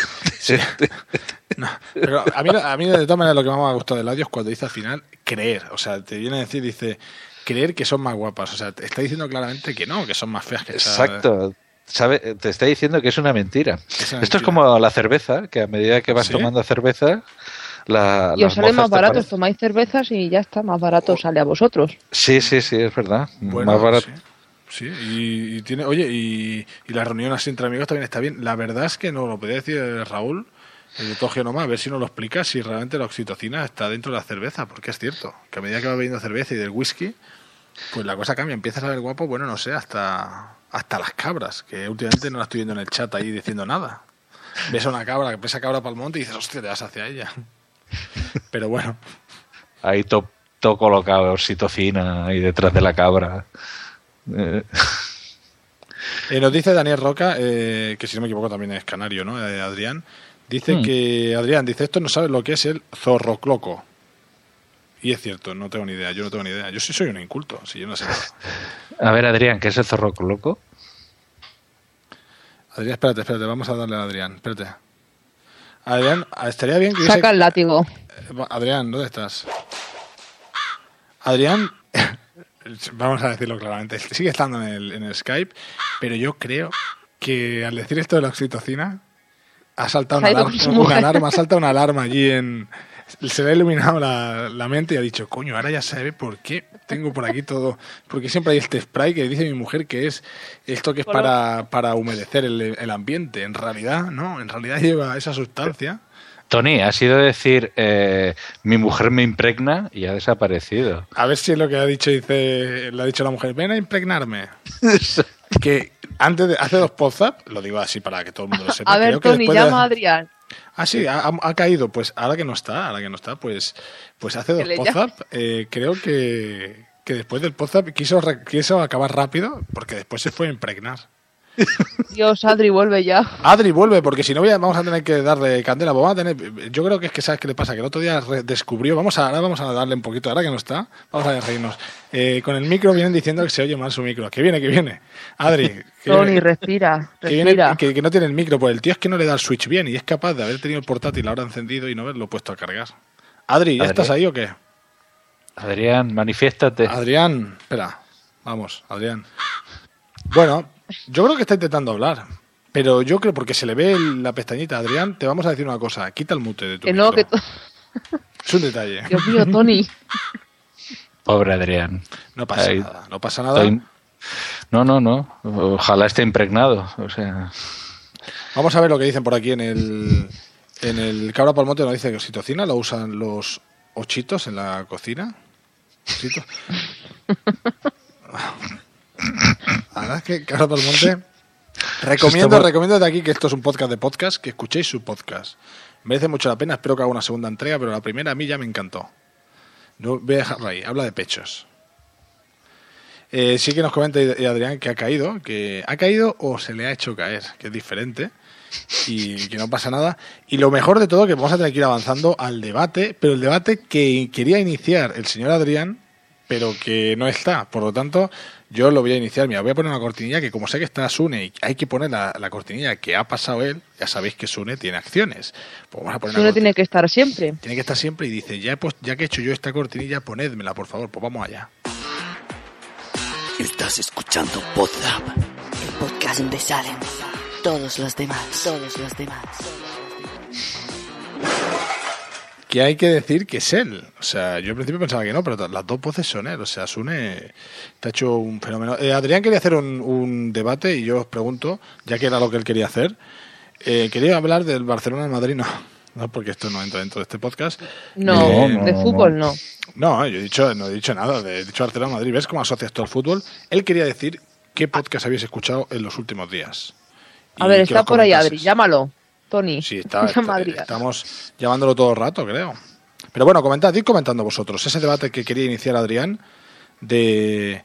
Pero a mí, a mí de todas maneras lo que más me ha gustado del audio es cuando dice al final creer. O sea, te viene a decir, dice, creer que son más guapas. O sea, te está diciendo claramente que no, que son más feas que esa- Exacto. ¿Sabe? Te está diciendo que es una mentira. una Esto mentira. es como la cerveza, que a medida que vas ¿Sí? tomando cerveza, la, Y os las sale más barato, tomáis cervezas y ya está, más barato sale a vosotros. Sí, sí, sí, es verdad. Bueno, más barato. Sí, y, y tiene, oye, y, y la reunión así entre amigos también está bien. La verdad es que no lo podía decir eh, Raúl, el de Togio nomás, a ver si nos lo explica si realmente la oxitocina está dentro de la cerveza, porque es cierto, que a medida que va bebiendo cerveza y del whisky, pues la cosa cambia, empiezas a ver guapo, bueno, no sé, hasta, hasta las cabras, que últimamente no la estoy viendo en el chat ahí diciendo nada. Ves a una cabra, ves a cabra para el monte y dices, hostia, te vas hacia ella. Pero bueno, Ahí todo todo colocado, oxitocina ahí detrás de la cabra. Eh, Eh, nos dice Daniel Roca, eh, que si no me equivoco también es canario, ¿no? Eh, Adrián. Dice Hmm. que, Adrián, dice, esto no sabe lo que es el zorrocloco. Y es cierto, no tengo ni idea, yo no tengo ni idea. Yo sí soy un inculto, si yo no sé. A ver, Adrián, ¿qué es el zorro loco? Adrián, espérate, espérate, vamos a darle a Adrián, espérate. Adrián, ah, estaría bien que Saca el látigo. Eh, Adrián, ¿dónde estás? Adrián, vamos a decirlo claramente, sigue estando en el, en el Skype, pero yo creo que al decir esto de la oxitocina, ha saltado una alarma, una alarma, ha saltado una alarma allí en... Se le ha iluminado la, la mente y ha dicho, coño, ahora ya sabe por qué tengo por aquí todo. Porque siempre hay este spray que dice mi mujer que es esto que es para, para humedecer el, el ambiente. En realidad, no, en realidad lleva esa sustancia. Tony, ha sido decir, eh, mi mujer me impregna y ha desaparecido. A ver si es lo que ha dicho, dice, le ha dicho la mujer, ven a impregnarme. que antes de, hace dos WhatsApp, lo digo así para que todo el mundo lo sepa. A ver, creo que Tony, llama a Adrián. Ah, sí, ha, caído. Pues ahora que no está, ahora que no está, pues, pues hace dos WhatsApp, eh, creo que, que después del WhatsApp quiso, quiso acabar rápido porque después se fue a impregnar. Dios, Adri, vuelve ya. Adri, vuelve, porque si no vamos a tener que darle candela. Vamos a tener, yo creo que es que sabes qué le pasa, que el otro día descubrió, vamos a, ahora vamos a darle un poquito, ahora que no está, vamos a reírnos. Eh, con el micro vienen diciendo que se oye mal su micro. Que viene, que viene. Adri, que, Tony, viene, respira, que, viene- respira. que- que no tiene el micro, pues el tío es que no le da el switch bien y es capaz de haber tenido el portátil ahora encendido y no haberlo puesto a cargar. Adri, ¿ya Adri. estás ahí o qué? Adrián, manifiéstate. Adrián, espera, vamos, Adrián. Bueno, yo creo que está intentando hablar. Pero yo creo, porque se le ve la pestañita, Adrián, te vamos a decir una cosa. Quita el mute de tu Que no, que... Es un detalle. Dios mío, Tony. Pobre Adrián. No pasa Ahí- nada, no pasa nada. Estoy- No, no, no. Ojalá esté impregnado. O sea, Vamos a ver lo que dicen por aquí en el, en el Cabra Palmonte. Nos dice que oxitocina lo usan los ochitos en la cocina. Ochitos. La verdad es que Cabra Palmonte... Recomiendo, recomiendo de aquí que esto es un podcast de podcast, que escuchéis su podcast. Merece mucho la pena, espero que haga una segunda entrega, pero la primera a mí ya me encantó. No, voy a dejarlo ahí, habla de pechos. Eh, sí que nos comenta Adrián que ha caído, que ha caído o se le ha hecho caer, que es diferente y que no pasa nada. Y lo mejor de todo que vamos a tener que ir avanzando al debate, pero el debate que quería iniciar el señor Adrián, pero que no está. Por lo tanto, yo lo voy a iniciar. Mira, voy a poner una cortinilla que como sé que está Sune y hay que poner la, la cortinilla que ha pasado él, ya sabéis que Sune tiene acciones. Pues vamos a poner no tiene que estar siempre. tiene que estar siempre y dice, ya, he ya que he hecho yo esta cortinilla, ponédmela, por favor. Pues vamos allá. Estás escuchando Podzap, el podcast donde salen todos los demás, todos los demás. Que hay que decir que es él. O sea, yo al principio pensaba que no, pero las dos voces son él. O sea, Sune te ha hecho un fenómeno. Eh, Adrián quería hacer un, un debate y yo os pregunto, ya que era lo que él quería hacer, eh, quería hablar del Barcelona en Madrid, no. No, porque esto no entra dentro de este podcast. No, Eh, de fútbol no. No, yo he dicho, no he dicho nada. de- He dicho Barcelona Madrid. ¿Ves cómo asocias todo al fútbol? Él quería decir qué podcast habéis escuchado en los últimos días. A ver, está por ahí. Adri, llámalo. Tony. Sí, está, estamos llamándolo todo el rato, creo. Pero bueno, comentad, id comentando vosotros ese debate que quería iniciar Adrián de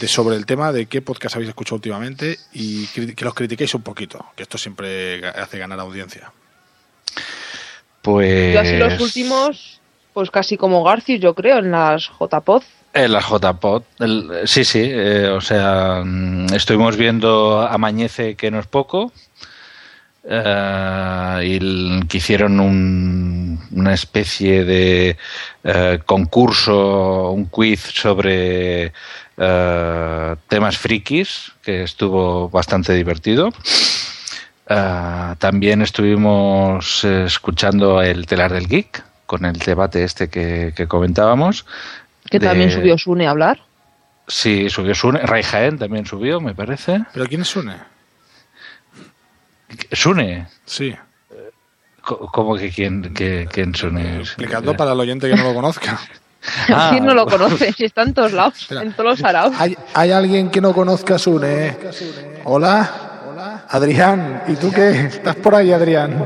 de sobre el tema de qué podcast habéis escuchado últimamente y que los critiquéis un poquito, que esto siempre hace ganar audiencia. Pues. Yo así los últimos, pues casi como Garcius, yo creo, en las JPod. En la JPod. el- sí, sí. eh, o sea, mm, estuvimos viendo Amañece, que no es poco. Eh, y el- que hicieron un- una especie de eh, concurso, un quiz sobre eh, temas frikis, que estuvo bastante divertido. También estuvimos escuchando el telar del geek con el debate este que, que comentábamos. Que de- también subió Sune a hablar. Sí, subió Sune. Ray Jaén también subió, me parece. ¿Pero quién es Sune? Sune. Sí. ¿Cómo que quién, que, quién Sune? Explicando para el oyente que no lo conozca. Ah, ¿Quién no lo conoce? Si está en todos lados, en todos los araos. ¿Hay, hay alguien que no conozca a Sune? Hola. Adrián. ¿Y tú qué? ¿Estás por ahí, Adrián?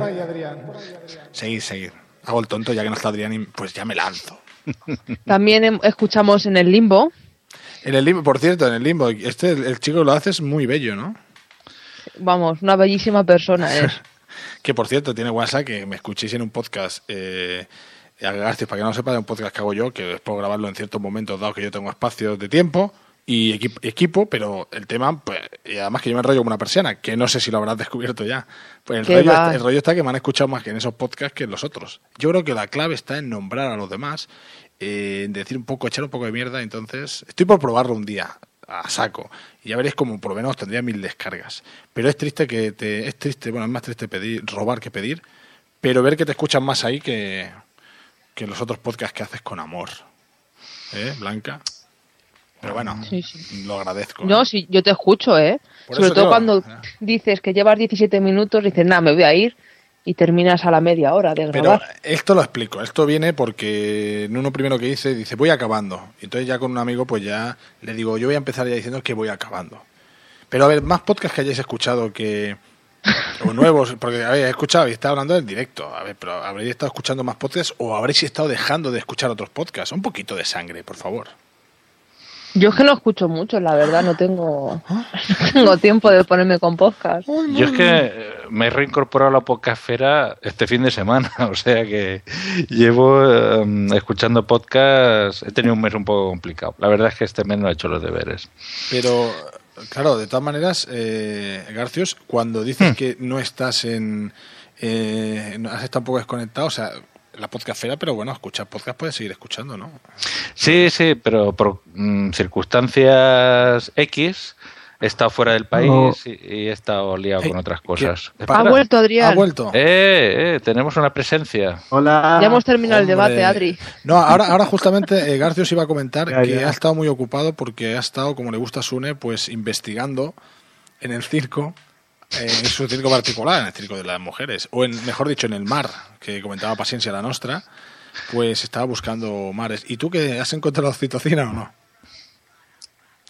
Seguid, seguid. Hago el tonto ya que no está Adrián y pues ya me lanzo. También em- escuchamos en el limbo. En el limbo, por cierto, en el limbo, este el, el chico que lo hace es muy bello, ¿no? Vamos, una bellísima persona es. Que por cierto, tiene WhatsApp que me escuchéis en un podcast. Eh, a Garcias, para que no lo sepa, de un podcast que hago yo, que puedo grabarlo en ciertos momentos, dado que yo tengo espacio de tiempo y equipo, equipo pero el tema, pues, y además que yo me enrollo como una persiana, que no sé si lo habrás descubierto ya. Pues el ¿Qué rollo, está, el rollo está que me han escuchado más que en esos podcasts que en los otros. Yo creo que la clave está en nombrar a los demás, eh, en decir un poco, echar un poco de mierda, entonces estoy por probarlo un día a saco y ya veréis como por lo menos tendría mil descargas. Pero es triste que te, es triste, bueno, es más triste pedir, robar que pedir, pero ver que te escuchan más ahí que, que los otros podcasts que haces con amor. ¿Eh, Blanca? Pero bueno, Sí, sí. lo agradezco. No, sí, yo te escucho, ¿eh? Por Sobre todo digo, cuando dices que llevas 17 minutos, dices, nada, me voy a ir y terminas a la media hora de Pero grabar. esto lo explico. Esto viene porque en uno primero que dice, dice, voy acabando. Y entonces ya con un amigo, pues ya le digo, yo voy a empezar ya diciendo que voy acabando. Pero a ver, más podcasts que hayáis escuchado que... O nuevos, porque habéis escuchado y estado hablando del directo. A ver, pero habréis estado escuchando más podcasts o habréis estado dejando de escuchar otros podcasts. Un poquito de sangre, por favor. Yo es que no escucho mucho, la verdad, no tengo, no tengo tiempo de ponerme con podcast. Yo es que eh, me he reincorporado a la podcastfera este fin de semana, o sea que llevo eh, escuchando podcast, he tenido un mes un poco complicado. La verdad es que este mes no he hecho los deberes. Pero, claro, de todas maneras, eh, Garcios, cuando Hmm. dices que no estás en... Eh, no- has estado un poco desconectado, o sea, la podcastfera, pero bueno, escuchar podcast puedes seguir escuchando, ¿no? Sí, sí, pero por mm, circunstancias X he estado fuera del país No. y, y he estado liado con otras cosas. Ha vuelto Adrián. Ha vuelto. Eh, eh, tenemos una presencia. Hola. Ya hemos terminado el debate, Adri. No, ahora, ahora justamente eh, Garcios iba a comentar Ya, que ya. ha estado muy ocupado porque ha estado, como le gusta a Sune, pues investigando en el circo, eh, en su circo particular, en el circo de las mujeres, o en, mejor dicho, en el mar, que comentaba Paciencia la Nostra, pues estaba buscando mares. ¿Y tú que has encontrado oxitocina o no?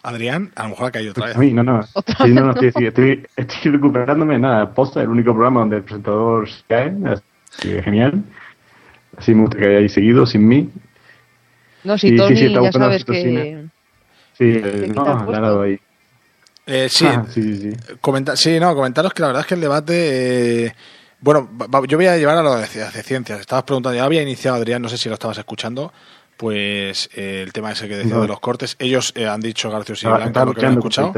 Adrián, a lo mejor ha caído otra vez. A mí, no, no. Sí, no, no, sí, sí, estoy, estoy recuperándome. Nada, posta, el único programa donde el presentador se cae. Así que genial. Así me gusta que hayáis seguido sin mí. No, si Sí, sí, Tony sí, está ya buscando sabes que... Sí, ¿Le eh, no, el le puesto? ha dado ahí. Eh, sí, Ah, sí, sí. Comenta- sí, no, comentaros que la verdad es que el debate. eh, bueno, yo voy a llevar a lo de, ci- de ciencias. Estabas preguntando, ya había iniciado Adrián, no sé si lo estabas escuchando. Pues eh, el tema ese que decía No. de los cortes. Ellos eh, han dicho, Garcios y Estaba- Blanca, lo que contra escuchado.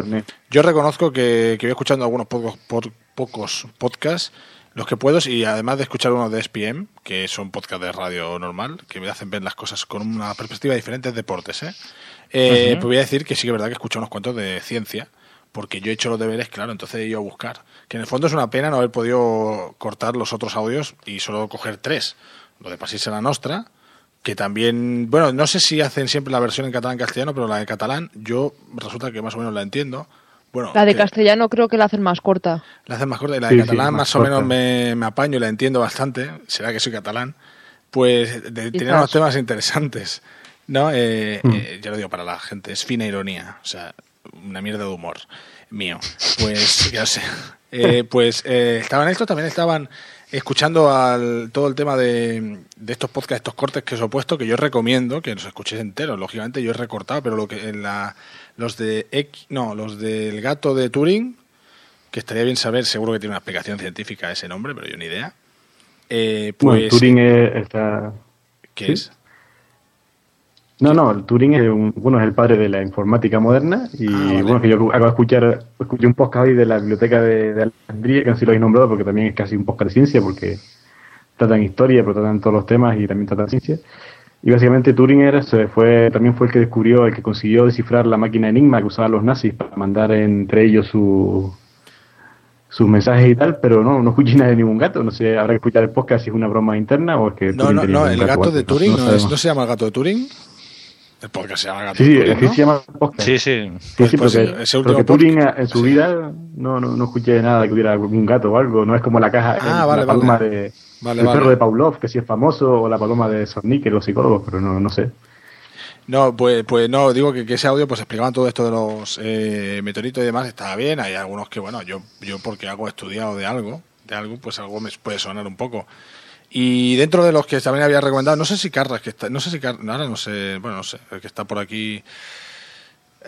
Yo reconozco que, que voy escuchando algunos pocos, por- pocos podcasts, los que puedo, y además de escuchar uno de SPM, que son podcasts de radio normal, que me hacen ver las cosas con una perspectiva diferente de deportes, ¿eh? Eh. Pues voy a decir que sí que es verdad que escucho unos cuantos de ciencia, porque yo he hecho los deberes, claro, entonces he ido a buscar. Que en el fondo es una pena no haber podido cortar los otros audios y solo coger tres. Lo de Pasirse la Nostra, que también, bueno, no sé si hacen siempre la versión en catalán castellano, pero la de catalán yo resulta que más o menos la entiendo. Bueno, La de que castellano creo que la hacen más corta. la hacen más corta y la de sí, catalán más más, o menos me, me apaño y la entiendo bastante. Será que soy catalán. Pues de- tiene unos temas interesantes. ¿No? Eh, Mm. eh, ya lo digo para la gente, es fina ironía. O sea, una mierda de humor mío. Pues, ya sé. Eh, pues eh, estaban estos, también estaban escuchando al, todo el tema de, de estos podcasts, estos cortes que os he puesto, que yo recomiendo que los escuchéis enteros. Lógicamente yo he recortado, pero lo que en la, los de X, no, los del gato de Turing, que estaría bien saber, seguro que tiene una explicación científica ese nombre, pero yo ni idea. Eh, Bueno, pues, Turing es, está... ¿qué ¿sí? es? No, no, el Turing es, un, bueno, es el padre de la informática moderna y Ah, bueno, que yo acabo de escuchar, escuché un podcast hoy de la biblioteca de, de Alejandría, que si lo habéis nombrado porque también es casi un podcast de ciencia porque tratan historia, pero tratan todos los temas y también tratan ciencia. Y básicamente Turing era, fue, también fue el que descubrió, el que consiguió descifrar la máquina Enigma que usaban los nazis para mandar entre ellos su, sus mensajes y tal, pero no, no escuché nada de ningún gato. No sé, habrá que escuchar el podcast si es una broma interna o es que. No, Turing no, no, el gato de Turing no, es- no se llama el gato de Turing. El podcast se llama gato Sí, sí, de Turing, así ¿no? se llama podcast. Sí, sí. Sí, sí, Pues, porque, pues, ese porque Turing en su vida no, no, no escuché nada de que hubiera algún gato o algo. No es como la caja, Ah, el- vale, la paloma vale. de. Vale, el vale. perro de Pavlov, que sí es famoso, o la paloma de Sonic, los psicólogos, pero no, no sé. No, pues, pues no, digo que, que ese audio pues explicaban todo esto de los eh, meteoritos y demás, estaba bien, hay algunos que, bueno, yo, yo porque hago estudiado de algo, de algo, pues algo me puede sonar un poco. Y dentro de los que también había recomendado, no sé si Carras, que está, no sé si Car- ahora no sé, bueno, no sé, el que está por aquí.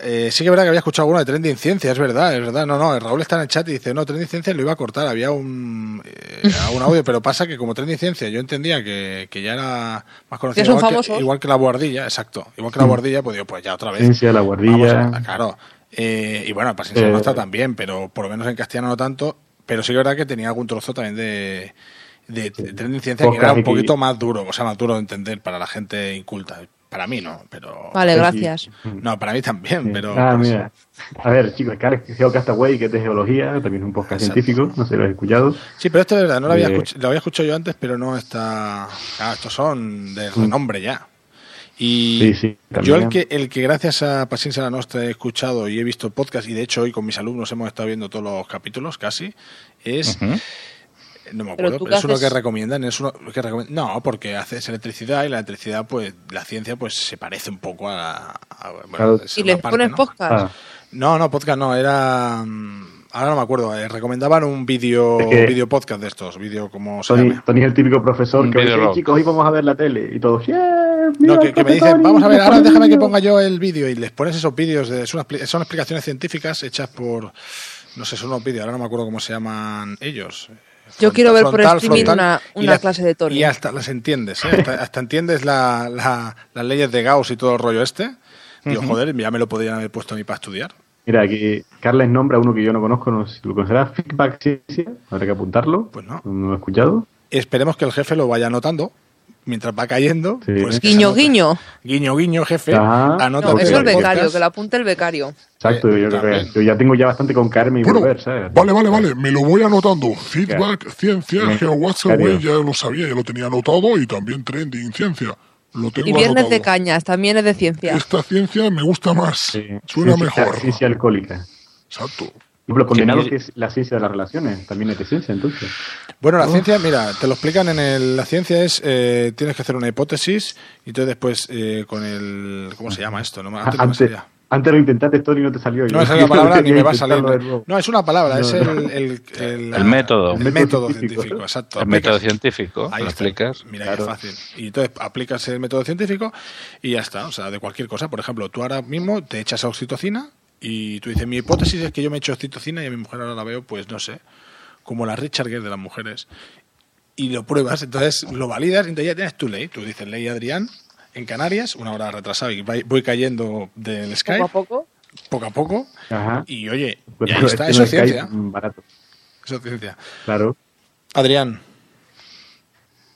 Eh, sí que es verdad que había escuchado alguno de Trending Ciencia, es verdad, es verdad. No, no, Raúl está en el chat y dice, no, Trending Ciencia lo iba a cortar, había un, eh, un audio, pero pasa que como Trending Ciencia yo entendía que, que ya era más conocido, igual, famosos. igual que la guardilla, exacto, igual que la Mm. guardilla, pues digo, pues ya otra vez. Ciencia, la guardilla. A- claro. Eh, y bueno, Paciencia Eh, no está también, pero por lo menos en castellano no tanto. Pero sí que es verdad que tenía algún trozo también de, de, de Trending Ciencia que era un poquito más duro, o sea, más duro de entender para la gente inculta. Para mí no, pero... Vale, gracias. No, para mí también, pero... Ah, pues, mira. A ver, chicos, Carl Geocastaway, que es de geología, también es un podcast científico, no sé si lo habéis escuchado. Sí, pero esto de verdad, no lo había, Eh, escuch- lo había escuchado yo antes, pero no está... Ah, estos son de Mm. renombre ya. Y Sí, sí, yo el que, el que gracias a Paciencia la Nostra he escuchado y he visto podcast, y de hecho hoy con mis alumnos hemos estado viendo todos los capítulos casi, es... No me acuerdo, pero, es uno haces- que recomiendan, es uno que recomiendan- no, porque haces electricidad y la electricidad, pues, la ciencia, pues, se parece un poco a, a- bueno, Claro. ¿Y les parte, pones ¿no? podcast? Ah, No, no, podcast no, era, mm, ahora no me acuerdo, eh, recomendaban un vídeo, Es que- vídeo podcast de estos, vídeo como se Tony, llame. Tony es el típico profesor Un que dice, video chicos, hoy vamos a ver la tele. Y todos, yeah, mira, No, que, que me dicen, Tony, vamos a ver, ahora déjame que vídeo". ponga yo el vídeo y les pones esos vídeos, de, son, son explicaciones científicas hechas por, no sé, son unos vídeos, ahora no me acuerdo cómo se llaman ellos. Yo quiero ver por frontal, streaming frontal, una, clase de Tony. Y hasta las entiendes, ¿eh? hasta, hasta entiendes la, la- las leyes de Gauss y todo el rollo este. Digo, Ujú. joder, ya me lo podrían haber puesto a mí para estudiar. Mira, aquí Carles nombra uno que yo no conozco, no sé si lo conocerá, Feedback Ciencia, habrá que apuntarlo. Pues no. No lo he escuchado. Esperemos que el jefe lo vaya anotando mientras va cayendo. Sí. Pues Guiño, guiño. Guiño, guiño, jefe. Ajá. Anota No, eso es el becario, que lo apunte el becario. Exacto, yo, creo que yo ya tengo ya bastante con Carmen y Bueno, volver, ¿sabes? Vale, vale, vale, me lo voy anotando. Feedback, ciencia, Mario. ya lo sabía, ya lo tenía anotado y también trending, ciencia. Lo tengo Y viernes de anotado. cañas, también es de ciencia. Esta ciencia me gusta más, Sí. suena Ciencia- mejor. Ciencia alcohólica. Exacto. Y lo condenado que es la ciencia de las relaciones, también es de ciencia, entonces. Bueno, la ciencia, mira, te lo explican en el. La ciencia es. eh, tienes que hacer una hipótesis y entonces después eh, con el. ¿Cómo se llama esto? No, me- antes no me Antes, salía. antes lo intentaste, Tony, y no te salió. No salió la palabra ni me va a salir. No, es una palabra, es el, el, el, El método. El método científico, científico. exacto. El Aplicas- método científico, Ahí lo está. explicas. Mira Claro. qué fácil. Y entonces aplicas el método científico y ya está. O sea, de cualquier cosa. Por ejemplo, tú ahora mismo te echas oxitocina y tú dices, mi hipótesis es que yo me echo oxitocina y a mi mujer ahora la veo, pues no sé, como la Richard Gere de las mujeres. Y lo pruebas, entonces lo validas y entonces ya tienes tu ley. Tú dices, ley Adrián, en Canarias, una hora retrasada y voy cayendo del Skype Poco a poco. poco a poco. Ajá. Y oye, Pues está, es eso es ciencia. Barato. Eso es ciencia. Claro. Adrián.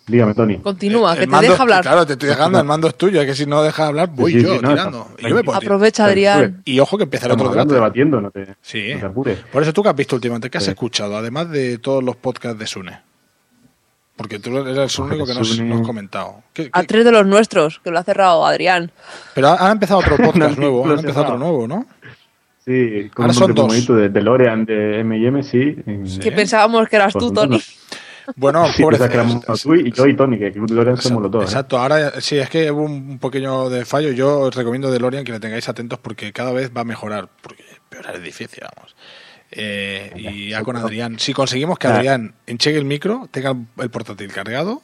Dígame, Tony. Continúa, el que te mando- deja hablar. Claro, te estoy dejando, el mando es tuyo, es que si no dejas hablar, voy Sí, sí, yo sí, no, tirando. está- y yo me puedo. Aprovecha, Adrián. Y ojo que empieza el otro debate. debatiendo, no te, Sí. no te apures. Por eso tú que has visto últimamente, ¿qué has Sí. escuchado? Además de todos los podcasts de Sune. Porque tú eres el único que nos, nos has comentado. ¿Qué- A tres de los nuestros, que lo ha cerrado Adrián. Pero ha, ha empezado otro podcast nuevo, ha empezado cerrado. otro nuevo, ¿no? Sí, con Ahora un son dos. de DeLorean de M&M, sí. Que pensábamos que eras tú, Pues Tony. Bueno, Sí, pobre tú y yo y Tony, que DeLorean somos los dos. ¿eh? Exacto, ahora sí, es que hubo un pequeño de fallo. Yo os recomiendo DeLorean que le tengáis atentos porque cada vez va a mejorar. Porque empeorar es difícil, vamos. Eh, y ya con Adrián. Si conseguimos que. Adrián enchegue el micro, tenga el portátil cargado,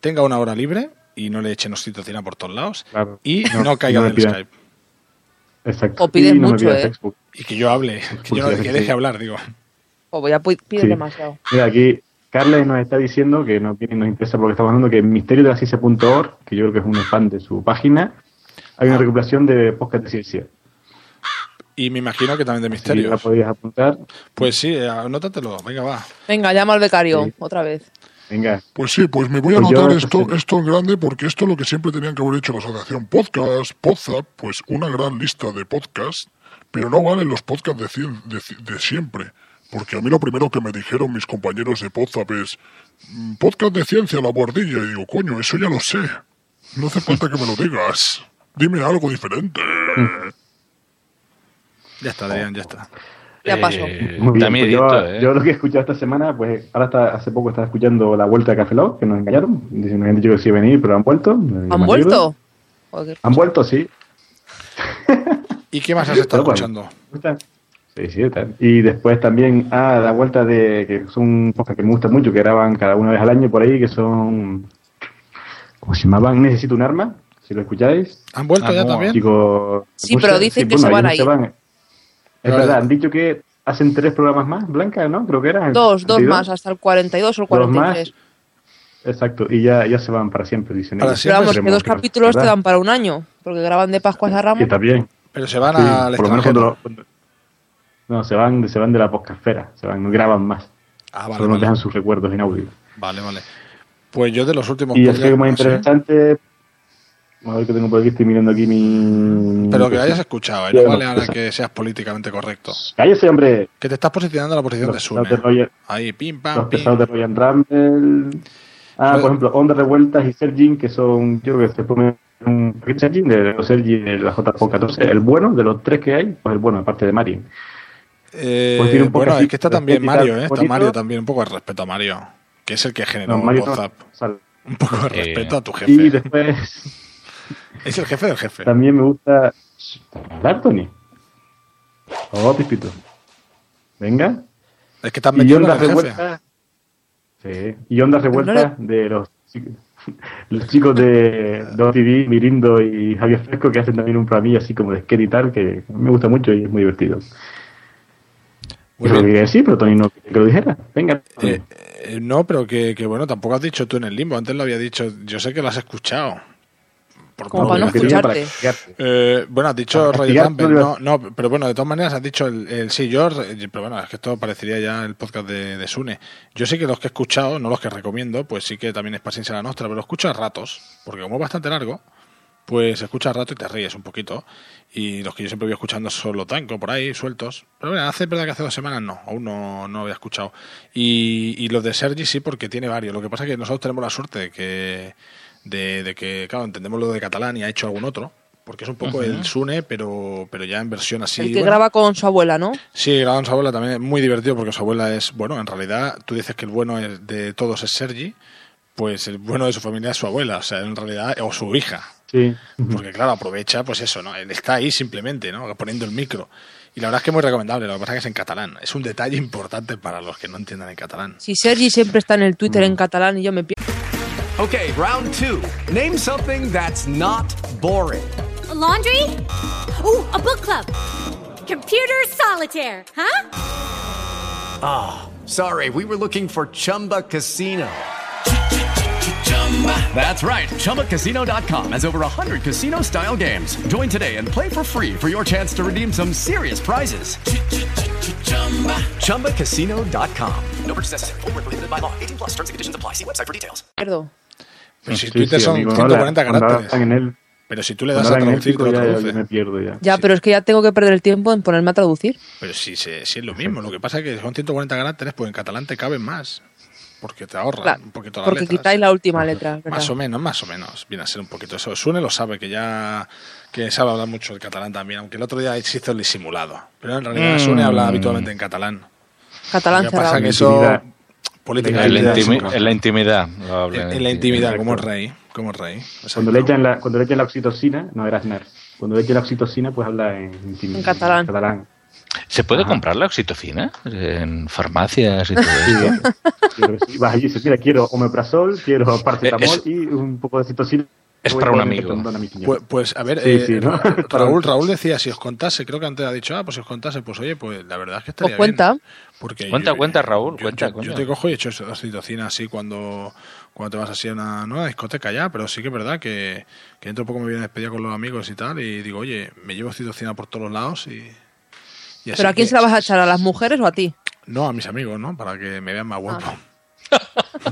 tenga una hora libre y no le echen oxitocina por todos lados Claro. y no, No, caiga no del. Skype. Exacto. O pides Y no mucho, ¿eh? Facebook. Y que yo hable, que, yo no- que deje hablar, digo. O voy a pide Sí. demasiado. Mira, aquí Carles nos está diciendo que no tiene- nos interesa porque estamos hablando que en misterio de la ciencia.org, que yo creo que es un fan de su página, hay una recopilación de podcast de ciencia. Y me imagino que también de Si la misterios. podéis apuntar, Pues sí, anótatelo, venga, va. Venga, llama al becario, Sí. otra vez. venga. Pues sí, pues me voy a Pues anotar pues, esto, sí. esto en grande porque esto es lo que siempre tenían que haber hecho la asociación Podcast, Podzap, pues una gran lista de podcasts, pero no valen los podcasts de, cien- de, de siempre. Porque a mí lo primero que me dijeron mis compañeros de Podzap es "Mm, podcast de ciencia, la guardilla. Y digo, coño, eso ya lo sé. No hace falta que me lo digas. Dime algo diferente. Ya está, Adrián, ya está. Ya pasó. Eh, Muy bien, pues yo, ¿eh? yo lo que he escuchado esta semana, pues ahora está, hace poco estaba escuchando la vuelta de Café Lock, que nos engañaron. Dicen, nos han dicho que sí iba a venir, pero han vuelto. ¿Han vuelto? Joder. Han vuelto, sí. ¿Y qué más has estado escuchando? Gusta. Sí, sí, tal. Y después también, ah, la vuelta de, que son cosas que me gustan mucho, que graban cada una vez al año por ahí, que son, ¿cómo se llamaban? Necesito un arma, si lo escucháis. ¿Han vuelto Ah, ya no. también? Chicos, Sí, pero dicen que se ellos van no a ir. Es Pero- verdad, han dicho que hacen tres programas más, Blanca, ¿no? Creo que era. Dos, dos 22. más, hasta el 42 o el Dos más. 43. Exacto, y ya, ya se van para siempre, dicen Para ellos. Pero vamos, que dos que capítulos te verdad. dan para un año, porque graban de Pascuas a Que Ramos. está bien. Pero se van Sí, al por lo menos cuando, cuando- No, se van, se van de la podcastfera, se van, no graban más. Ah, vale, Solo nos dejan sus recuerdos en audio. Vale, vale. Pues yo de los últimos Y como no sé, interesante, a ver que tengo por aquí, estoy mirando aquí mi... Pero que hayas escuchado, ¿eh? No vale ahora que seas políticamente correcto. Cállese, hombre. Que te estás posicionando en la posición Los de Sune. de Roger- Ahí, pim, Los pam, pesados de pim. Ryan Rumble. Ah, Pues- por ejemplo, Onda Revueltas y Sergin, que son, yo creo que se ponen un Sergin de los Sergin de la JPO 14. El bueno, de los tres que hay, pues el bueno, aparte de Mario. Eh, Pues tiene un poco bueno, así, es que está también Mario, ¿eh? Está. Mario también, un poco de respeto a Mario, que es el que generó No, no WhatsApp. sale. Un poco de Eh, respeto a tu Y jefe. después Es el jefe del jefe. también me gusta... ¿Hablar, Tony? Oh, Pipito. Venga. Es que estás Y metido con ondas el jefe. revueltas. Sí. Y ondas revueltas de los, los chicos de, OTV, Mirindo y Javier Fresco, que hacen también un programilla así como de skate y tal, que me gusta mucho y es muy divertido. Lo decir, pero Tony no quería que lo dijera. Venga. Eh, eh, no, pero que, que bueno, tampoco has dicho tú en el limbo. Antes lo había dicho. Yo sé que lo has escuchado. Por Como para no escucharte. Eh, bueno, has dicho Roger Campbell, no no, pero bueno, de todas maneras has dicho el, el sí, yo, eh, pero bueno, es que esto parecería ya el podcast de, de Sune. Yo sí que los que he escuchado, no los que recomiendo, pues sí que también es paciencia la nuestra, pero lo escucho a ratos, porque como es bastante largo, pues escuchas a rato y te ríes un poquito. Y los que yo siempre voy escuchando son los tanco por ahí, sueltos. Pero bueno, hace verdad que hace dos semanas no, aún no, no había escuchado. Y, y los de Sergi sí, porque tiene varios. Lo que pasa es que nosotros tenemos la suerte de que, de, de que claro, entendemos lo de catalán y ha hecho algún otro. Porque es un poco el Sune, pero, pero ya en versión así. el que bueno, graba con su abuela, ¿no? Sí, graba con su abuela también es muy divertido porque su abuela es, bueno, en realidad tú dices que el bueno es- de todos es Sergi, pues el bueno de su familia es su abuela, o sea, en realidad, o su hija. Sí. Porque claro, aprovecha, pues eso, ¿no? Él está ahí simplemente, ¿no? Poniendo el micro. Y la verdad es que es muy recomendable, lo que pasa es que es en catalán. Es un detalle importante para los que no entiendan el catalán. Si Sergi siempre está en el Twitter Mm. en catalán y yo me pierdo. Okay, round two. Name something that's not boring. A laundry? Ooh, a book club. Computer solitaire, huh? Ah, sorry, we were looking for Chumba Casino. That's right. ChumbaCasino.com has over 100 casino style games. Join today and play for free for your chance to redeem some serious prizes. ChumbaCasino.com. No purchase necessary. Where prohibited by law. 18 plus terms and conditions apply. See website for details. pierdo. Pero si Sí, Twitter sí, son amigo, 140 ahora- cuando caracteres. en él- Pero si tú le das a traducir, te lo ya- traduce. ya me pierdo ya. Ya, pero es que ya tengo que perder el tiempo en ponerme a traducir. Pero si, se- si es lo mismo, lo que pasa es que son 140 caracteres, pues en catalán te caben más. Porque te ahorra Claro, un poquito las porque quitáis la última letra, ¿verdad? Más o menos, más o menos. Viene a ser un poquito eso. Sune lo sabe, que ya que sabe hablar mucho el catalán también, aunque el otro día se hizo el disimulado. Pero en realidad Mm. Sune habla habitualmente en catalán. Catalán Lo que pasa que eso Intimidad. En políticamente la, es intimi- un- en la intimidad. en, en la intimidad, como el rey, como el rey. Cuando le, echan la, cuando le echan la oxitocina, no era Aznar. Cuando le echan la oxitocina, pues habla en, intimidad, En catalán. catalán. ¿Se puede comprar la oxitocina en farmacias y todo creo que sí. Vas allí y dices, mira, quiero omeprazol, quiero paracetamol Es- y un poco de citocina. es para un amigo. Pues, pues, a ver, Sí, eh, sí, ¿no? Ra- Raúl, Raúl decía, si os contase, creo que antes ha dicho, ah, pues si os contase, pues oye, pues la verdad es que estaría Os cuenta. bien. Porque Cuenta, yo- cuenta, Raúl, yo, cuenta, yo- te cojo y he hecho eso, oxitocina así cuando, cuando te vas así a una nueva discoteca ya, pero sí que es verdad que, que dentro de poco me voy a despedir con los amigos y tal, y digo, oye, me llevo oxitocina por todos los lados y... ¿Pero a quién que- se la vas a echar? ¿A las mujeres o a ti? No, a mis amigos, ¿no? Para que me vean más guapo.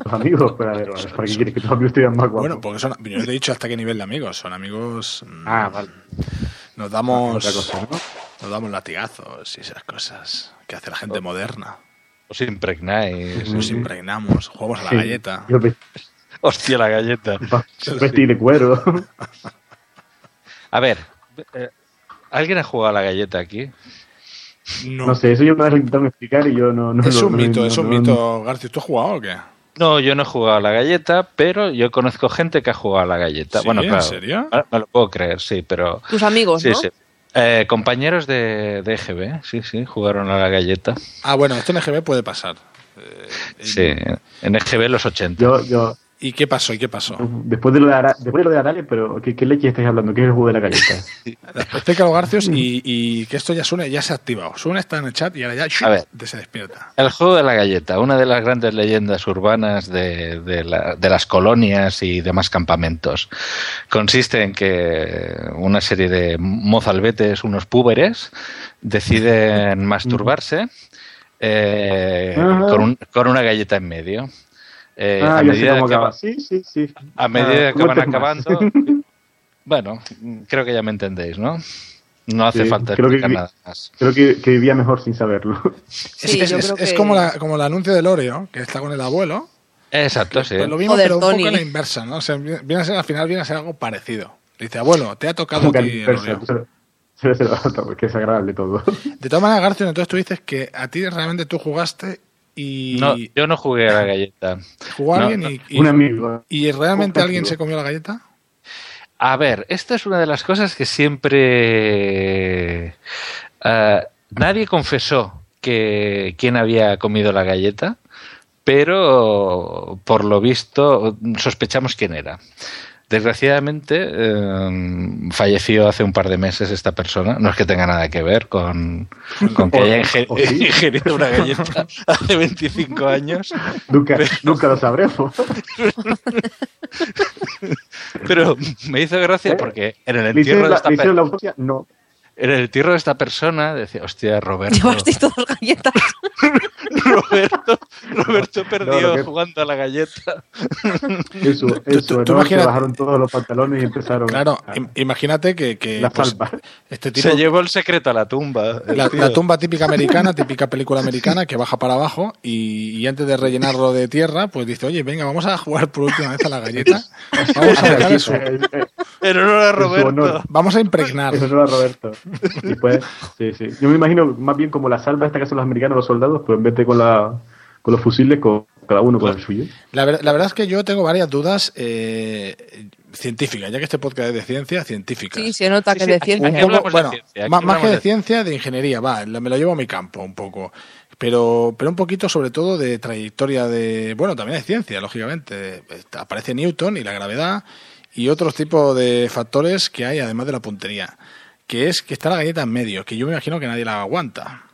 Tus amigos, pero a ver, ¿para qué quieres que tus amigos te vean más guapos? Bueno, porque son, yo no te he dicho hasta qué nivel de amigos, son amigos... mm, Ah, vale. Nos damos, Otra cosa, ¿no? nos damos latigazos y esas cosas que hace la gente moderna. Os impregnáis. Nos impregnamos, jugamos a la Sí. galleta. Yo ve- Hostia, la galleta. Vestir de cuero. A ver, eh, ¿alguien ha jugado a la galleta aquí? No. sé, eso yo vez lo intentaron explicar y yo no... no es lo- un no- mito, no- es un no- mito. García, ¿tú has jugado o qué? No, yo no he jugado a la galleta, pero yo conozco gente que ha jugado a la galleta. ¿Sí? Bueno, ¿En claro. serio? Me me lo puedo creer, sí, pero. Tus amigos, Sí, ¿no? sí. Eh, compañeros de, de EGB, sí, sí, jugaron a la galleta. Ah, bueno, esto en EGB puede pasar. Sí, en EGB los 80. Yo, yo, ¿Y qué pasó? ¿Y qué pasó? después de lo de, Ara- después de, lo de Arale, pero ¿qué, qué leche estáis hablando? ¿Qué es el juego de la galleta? Explícalo, Garcios, y, y que esto ya suene, ya se ha activado. Suena, está en el chat y ahora ya A ver. se despierta. El juego de la galleta, una de las grandes leyendas urbanas de, de la- de las colonias y demás campamentos, consiste en que una serie de mozalbetes, unos púberes, deciden masturbarse eh, con, un- con una galleta en medio. Eh, ah, a medida cómo que acaba. va- Sí, sí, sí. a medida Ah, que van acabando, bueno, creo que ya me entendéis, ¿no? No hace Sí, falta creo que explicar nada más. Creo que, que vivía mejor sin saberlo. es es- es- es como, la, como el anuncio del Oreo, que está con el abuelo. Exacto, sí. Pues lo mismo, Joder, pero un Tony. poco a la inversa, ¿no? O sea, viene a ser, al final viene a ser algo parecido. Dice, abuelo, te ha tocado Como a que ti el inversa, Oreo. tú se- se- se porque es agradable todo. De todas maneras, García, entonces tú dices que a ti realmente tú jugaste y No, yo no jugué a la galleta. jugó No, alguien no. y, y- Un amigo. y realmente Un alguien se comió la galleta. A ver, esta es una de las cosas que siempre... eh, nadie confesó que quién había comido la galleta, pero por lo visto sospechamos quién era. Desgraciadamente eh, falleció hace un par de meses esta persona. No es que tenga nada que ver con, con que haya inge- ¿O sí? ingerido una galleta hace 25 años. nunca, nunca lo sabremos. Pero me hizo gracia porque en el ¿Le hicieron entierro de la, esta le la autopsia? No. En el entierro de esta persona decía, hostia, Roberto, Llevasteis todas galletas. Roberto, Roberto perdió No, que- jugando a la galleta. Eso, tú- eso, tú ¿no? imagínate- Se bajaron todos los pantalones y empezaron Claro, a- im- imagínate que, que, la pues, este tipo, Se llevó el secreto a la tumba. el la, tumba típica americana, típica película americana que baja para abajo y, y antes de rellenarlo de tierra, pues dice, oye, venga, vamos a jugar por última vez a la galleta. Vamos a dejar eso. Eh, eh, En honor a en Roberto. honor. Vamos a impregnar. Eso no era Roberto. Y pues, sí, sí. Yo me imagino más bien como la salva esta que hacen los americanos, los soldados, pues en vez de con, la, con los fusiles, con cada uno con el suyo. La, ver- la verdad es que yo tengo varias dudas eh, científicas, ya que este podcast es de ciencia, científicas. Sí, se nota Sí, que sí, es de ciencia. Poco, de bueno, ciencia, más, más que de de- ciencia, de ingeniería, va, me lo llevo a mi campo un poco. Pero, pero un poquito sobre todo de trayectoria de, bueno, también de ciencia, lógicamente. Aparece Newton y la gravedad y otros tipos de factores que hay además de la puntería. Que es que está la galleta en medio, que yo me imagino que nadie la aguanta.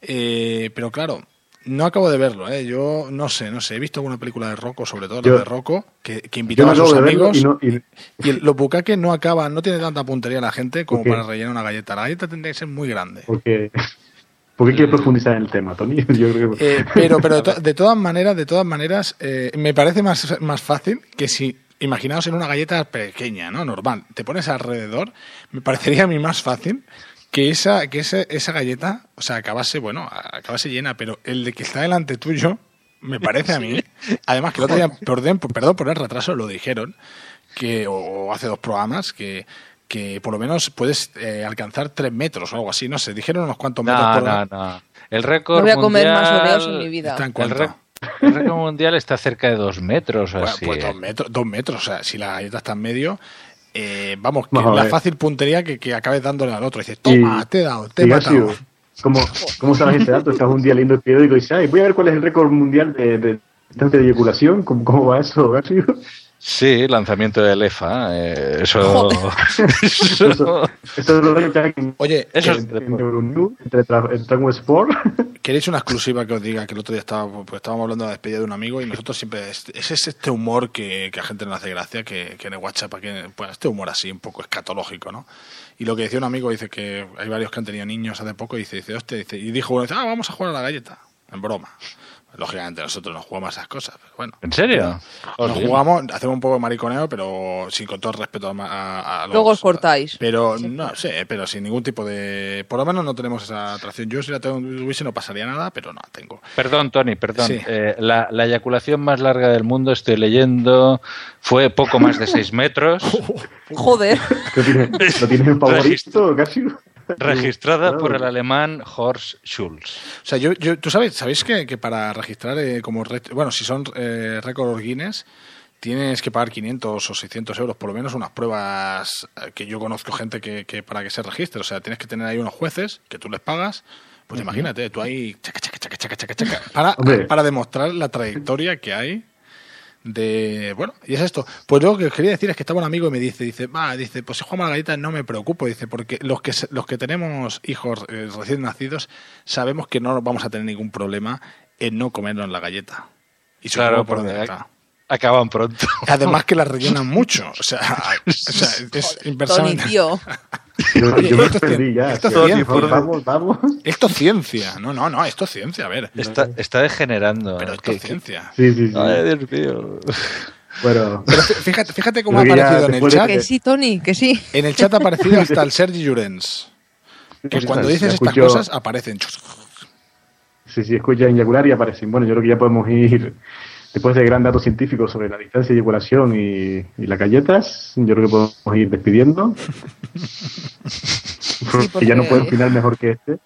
Eh, pero claro, no acabo de verlo, ¿eh? Yo no sé, no sé. He visto alguna película de Rocco, sobre todo la de Rocco, que, que invitaba no a sus amigos. y no, y- Y el- los bucaques no acaban, no tiene tanta puntería la gente como para rellenar una galleta. La galleta tendría que ser muy grande. porque, ¿Por qué quieres profundizar en el tema, Tony? Yo creo que... Eh, pero pero de, to- de todas maneras, de todas maneras, eh, me parece más, más fácil que si, imaginaos en una galleta pequeña, ¿no? Normal, te pones alrededor, me parecería a mí más fácil que esa, que ese- esa galleta, o sea, acabase, bueno, acabase llena, pero el de que está delante tuyo, me parece a mí, además que el otro día, perdón, perdón por el retraso, lo dijeron, que, o, o hace dos programas, que, que por lo menos puedes eh, alcanzar tres metros o algo así, no sé, dijeron unos cuantos metros No, por no, no. El récord No voy a comer más oreos en mi vida. Está en El, el récord mundial está cerca de dos metros o Bueno, así. pues dos metros, dos metros, o sea, si la galleta está en medio, eh, vamos, que Vamos la fácil puntería que, que acabes dándole al otro. Dices, toma, Y- te he dado, te he y matado. ¿Cómo, ¿Cómo sabes ese dato? Estás un día leyendo el periódico y dices, ay, voy a ver cuál es el récord mundial de, de distancia de eyaculación. ¿Cómo, cómo va eso, Garfield? Sí, lanzamiento del EFA. eh, eso. Eso, eso lo en, Oye, eso entre, Tra- en Dragon Sport. ¿Queréis una exclusiva que os diga que el otro día estaba, pues estábamos hablando de la despedida de un amigo y nosotros siempre es, es este humor que, que a gente no hace gracia, que, que en el WhatsApp, que, pues este humor así un poco escatológico, ¿no? Y lo que decía un amigo dice que hay varios que han tenido niños hace poco y dice, dice, hostia, dice, y dijo uno, dice, ah, vamos a jugar a la galleta, en broma. Lógicamente nosotros no jugamos a esas cosas, pero bueno. ¿En serio? Nos Joder. jugamos, hacemos un poco de mariconeo, pero sin con todo el respeto a, a- a los- Luego os cortáis. pero no sé, pero sin ningún tipo de. Por lo menos no tenemos esa atracción. Yo si la tengo, tuviese no pasaría nada, pero no la tengo. Perdón, Tony, perdón. Sí. Eh, la, la eyaculación más larga del mundo, estoy leyendo, fue poco más de 6 metros, Joder. ¿Lo tienes, ¿lo tienes en favorito, Garfield? Registrada por el alemán Horst Schulz. O sea, yo, yo tú sabes, sabéis que, que para registrar eh, como bueno, si son eh, récord Guinness tienes que pagar 500 o 600 euros, por lo menos unas pruebas eh, que yo conozco gente que, que para que se registre. O sea, tienes que tener ahí unos jueces que tú les pagas. Pues imagínate, tú ahí chaca, chaca, chaca, chaca, chaca, chaca, para, Hombre. para demostrar la trayectoria que hay de bueno y es esto pues lo que os quería decir es que estaba un amigo y me dice dice va dice pues si jugamos a la galleta no me preocupo dice porque los que los que tenemos hijos eh, recién nacidos sabemos que no vamos a tener ningún problema en no comernos la galleta y Claro, por porque está. Acaban pronto. además que la rellenan mucho o sea, o sea, es Tony, inversamente tío. Yo, yo me esto es perdí ya. esto es tío. ciencia. Vamos, vamos. esto es ciencia no no no esto es ciencia a ver Está, está degenerando. pero esto ¿Qué- es ciencia Sí, sí, sí. Ay, Dios mío. Bueno, pero fí- fíjate fíjate cómo ha aparecido en el chat Que sí, Tony, que sí. En el chat ha aparecido hasta el Sergi Llorens. Que Pues cuando dices estas cosas aparecen. Sí, sí, escucha eyacular y aparecen. Bueno, yo creo que ya podemos ir, después de gran dato científico sobre la distancia de eyaculación y, y las galletas, yo creo que podemos ir despidiendo. porque porque- ya no puede final mejor que este.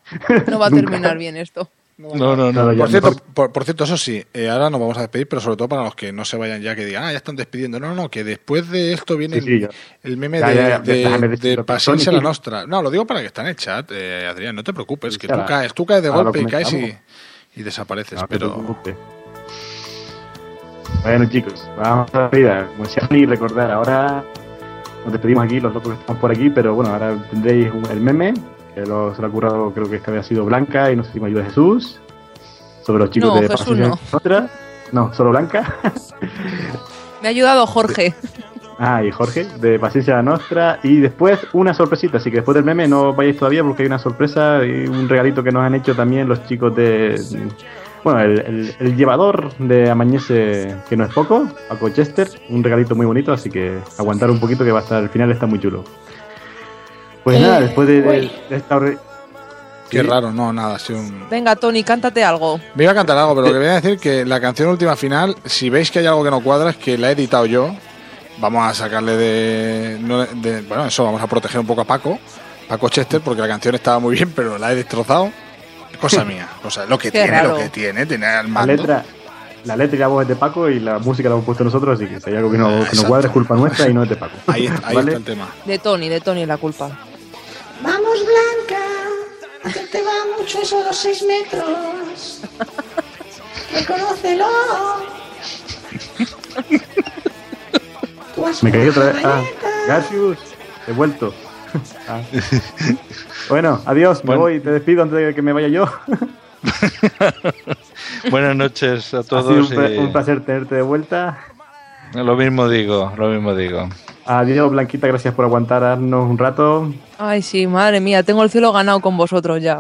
No va a terminar bien esto. No, no, no. Por cierto, por, por cierto, eso sí, eh, ahora nos vamos a despedir, pero sobre todo para los que no se vayan ya, que digan, ah, ya están despidiendo. No, no, que después de esto viene Sí, sí, ya. el, meme Ya, de, ya, ya, de, de. Paciencia la Nostra. No, lo digo para que está en el chat, eh, Adrián, no te preocupes, que tú caes, tú caes de golpe y caes y, desapareces, No te pero... Bueno, chicos, vamos a la vida. Como decía Ani, recordar, ahora nos despedimos aquí, los locos que estamos por aquí, pero bueno, ahora tendréis un- el meme, que lo, se lo ha currado, creo que esta vez ha sido Blanca y no sé si me ayuda Jesús, sobre los chicos No, de Jesús no. Nostra. No, solo Blanca. Me ha ayudado Jorge. Ah, y Jorge, de Paciencia Nostra. Y después una sorpresita, así que después del meme no vayáis todavía porque hay una sorpresa y un regalito que nos han hecho también los chicos de. Bueno, el, el- el llevador de Amañece, que no es poco, Paco Chester. Un regalito muy bonito, así que aguantar un poquito que va a estar, el final está muy chulo. Pues Eh, nada, después de, de- uy. de esta. re- Qué Sí. raro, no, nada, ha sido un... Venga, Tony, cántate algo. Me iba a cantar algo, pero lo que voy a decir que la canción última final, si veis que hay algo que no cuadra, es que la he editado yo. Vamos a sacarle de, no de- Bueno, eso, vamos a proteger un poco a Paco, Paco Chester, porque la canción estaba muy bien, pero la he destrozado. Cosa mía, cosa, lo que Qué tiene, raro. lo que tiene, tiene al La mando. letra, la letra y la voz es de Paco y la música la hemos puesto nosotros, así que si hay algo que no, que no cuadra es culpa nuestra y no es de Paco. Ahí, está- ahí ¿Vale? está el tema. De Tony, de Tony es la culpa. Vamos, Blanca, que te va mucho eso de los seis metros. Reconócelo. Me caí otra vez. Ah, he vuelto. Ah. Bueno, adiós, me Bueno. voy, te despido antes de que me vaya yo. Buenas noches a Ha sido un, todos. y un placer tenerte de vuelta. Lo mismo digo, lo mismo digo. Adiós, Blanquita, gracias por aguantarnos un rato. Ay, sí, madre mía, tengo el cielo ganado con vosotros ya.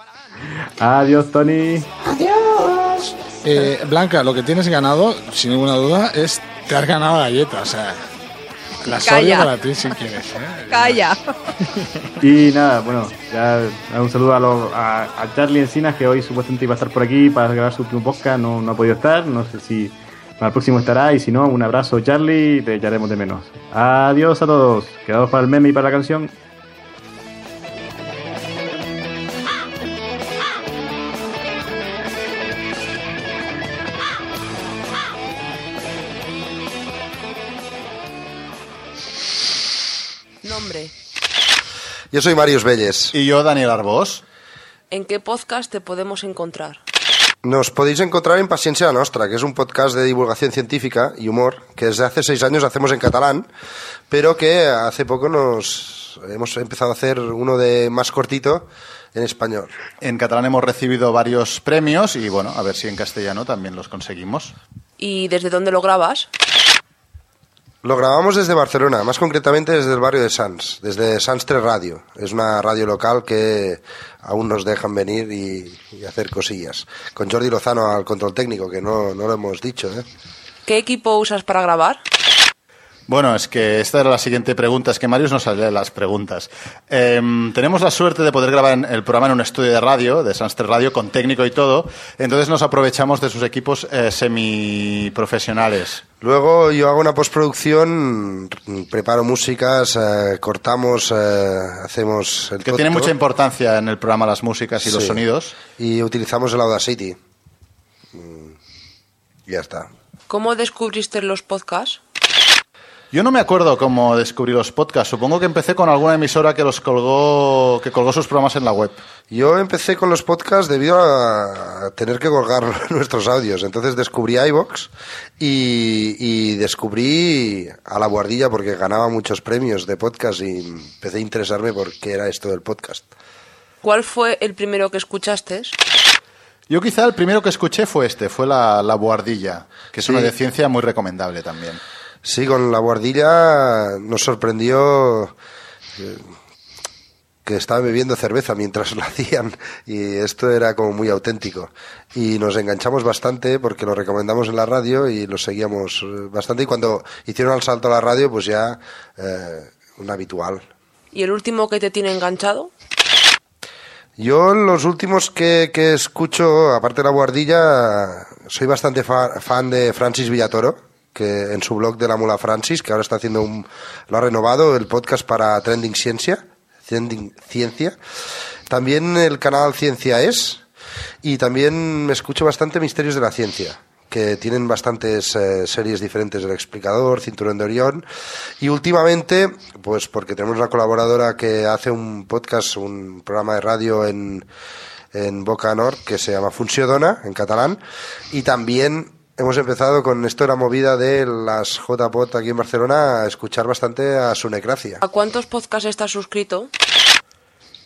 Adiós, Tony. Adiós. Eh, Blanca, lo que tienes ganado, sin ninguna duda, es te has ganado la galleta, o sea, la Calla. para ti si quieres. ¿eh? Calla. Y nada, bueno, ya un saludo a, los- a, a Charlie Encinas, que hoy supuestamente iba a estar por aquí para grabar su último podcast, no, no ha podido estar, no sé si el próximo estará, y si no, un abrazo Charlie, te echaremos de menos. Adiós a todos, quedados para el meme y para la canción. Yo soy Marius Belles. Y yo, Daniel Arbós. ¿En qué podcast te podemos encontrar? Nos podéis encontrar en Paciencia Nostra, que es un podcast de divulgación científica y humor que desde hace seis años hacemos en catalán, pero que hace poco nos hemos empezado a hacer uno de más cortito en español. En catalán hemos recibido varios premios y bueno, a ver si en castellano también los conseguimos. ¿Y desde dónde lo grabas? Lo grabamos desde Barcelona, más concretamente desde el barrio de Sans, desde Sans 3 Radio. Es una radio local que aún nos dejan venir y, y hacer cosillas. Con Jordi Lozano al control técnico, que no, no lo hemos dicho. ¿eh? ¿Qué equipo usas para grabar? Bueno, es que esta era la siguiente pregunta, es que Marius nos sale las preguntas. Em, tenemos la suerte de poder grabar en- el programa en un estudio de radio, de Sanster Radio, con técnico y todo, entonces nos aprovechamos de sus equipos eh, semiprofesionales. Luego yo hago una postproducción, preparo músicas, eh, cortamos, eh, hacemos el Que tiene mucha importancia en el programa las músicas y los sonidos. Y utilizamos el Audacity. Mm, Ya está. ¿Cómo descubriste los podcasts? Yo no me acuerdo cómo descubrí los podcasts. Supongo que empecé con alguna emisora que los colgó, que colgó sus programas en la web. Yo empecé con los podcasts debido a tener que colgar nuestros audios. Entonces descubrí iVox y, y descubrí a la guardilla porque ganaba muchos premios de podcast y empecé a interesarme por qué era esto del podcast. ¿Cuál fue el primero que escuchaste? Yo quizá el primero que escuché fue este, fue la, la Buhardilla, que es Sí. una de ciencia muy recomendable también. Sí, con la guardilla nos sorprendió eh, que estaban bebiendo cerveza mientras lo hacían y esto era como muy auténtico. Y nos enganchamos bastante porque lo recomendamos en la radio y lo seguíamos eh, bastante y cuando hicieron el salto a la radio pues ya eh, un habitual. ¿Y el último que te tiene enganchado? Yo los últimos que, que escucho, aparte de la guardilla, soy bastante fa- fan de Francis Villatoro, que en su blog de la mula Francis, que ahora está haciendo un, lo ha renovado, el podcast para Trending Ciencia, Trending Ciencia. También el canal Ciencia Es, y también me escucho bastante Misterios de la Ciencia, que tienen bastantes eh, series diferentes del explicador, Cinturón de Orión, y últimamente, pues porque tenemos una colaboradora que hace un podcast, un programa de radio en, en Boca Nord que se llama Funció en catalán, y también hemos empezado con esto de la movida de las JPOT aquí en Barcelona a escuchar bastante a Sunecracia. ¿A cuántos podcasts estás suscrito?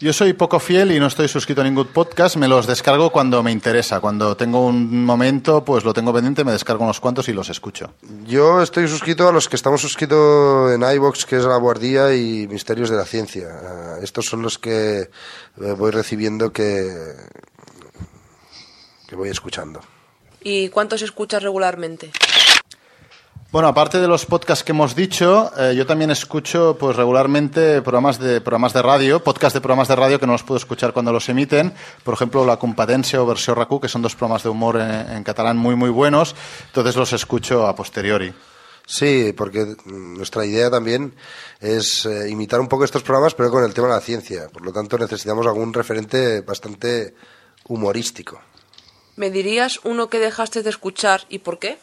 Yo soy poco fiel y no estoy suscrito a ningún podcast, me los descargo cuando me interesa. Cuando tengo un momento, pues lo tengo pendiente, me descargo unos cuantos y los escucho. Yo estoy suscrito a los que estamos suscritos en iBox, que es La Guardia y Misterios de la Ciencia. Ah, estos son los que eh, voy recibiendo que, que voy escuchando. ¿Y cuántos escuchas regularmente? Bueno, aparte de los podcasts que hemos dicho, eh, yo también escucho pues regularmente programas de programas de radio, podcast de programas de radio que no los puedo escuchar cuando los emiten. Por ejemplo, La Competencia o Versión RACU, que son dos programas de humor en, en catalán muy muy buenos. Entonces los escucho a posteriori. Sí, porque nuestra idea también es eh, imitar un poco estos programas, pero con el tema de la ciencia. Por lo tanto, necesitamos algún referente bastante humorístico. ¿Me dirías uno que dejaste de escuchar y por qué?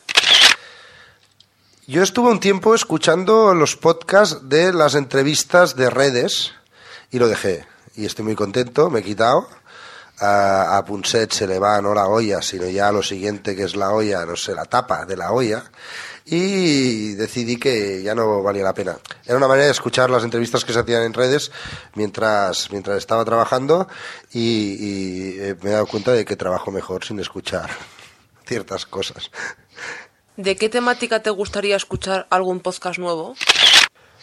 Yo estuve un tiempo escuchando los podcasts de las entrevistas de redes y lo dejé. Y estoy muy contento, me he quitado. A, a Punset se le va no la olla, sino ya lo siguiente que es la olla, no sé, la tapa de la olla. Y decidí que ya no valía la pena. Era una manera de escuchar las entrevistas que se hacían en redes mientras, mientras estaba trabajando y, y, eh, me he dado cuenta de que trabajo mejor sin escuchar ciertas cosas. ¿De qué temática te gustaría escuchar algún podcast nuevo?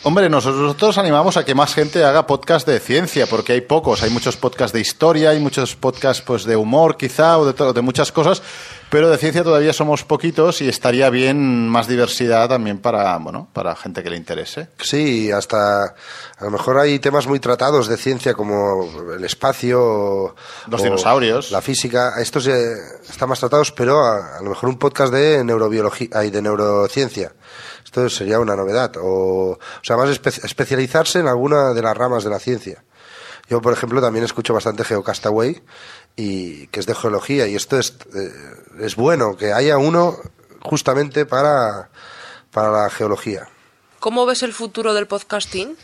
Hombre, nosotros animamos a que más gente haga podcast de ciencia, porque hay pocos. Hay muchos podcasts de historia, hay muchos podcasts pues, de humor, quizá, o de, de muchas cosas, pero de ciencia todavía somos poquitos y estaría bien más diversidad también para, bueno, para gente que le interese. Sí, hasta a lo mejor hay temas muy tratados de ciencia como el espacio, o- Los o dinosaurios. la física. Estos eh, están más tratados, pero a, a lo mejor un podcast de neurobiología y de neurociencia. Esto sería una novedad. O, o sea, más espe- especializarse en alguna de las ramas de la ciencia. Yo, por ejemplo, también escucho bastante Geocastaway, y, que es de geología, y esto es, eh, es bueno, que haya uno justamente para, para la geología. ¿Cómo ves el futuro del podcasting?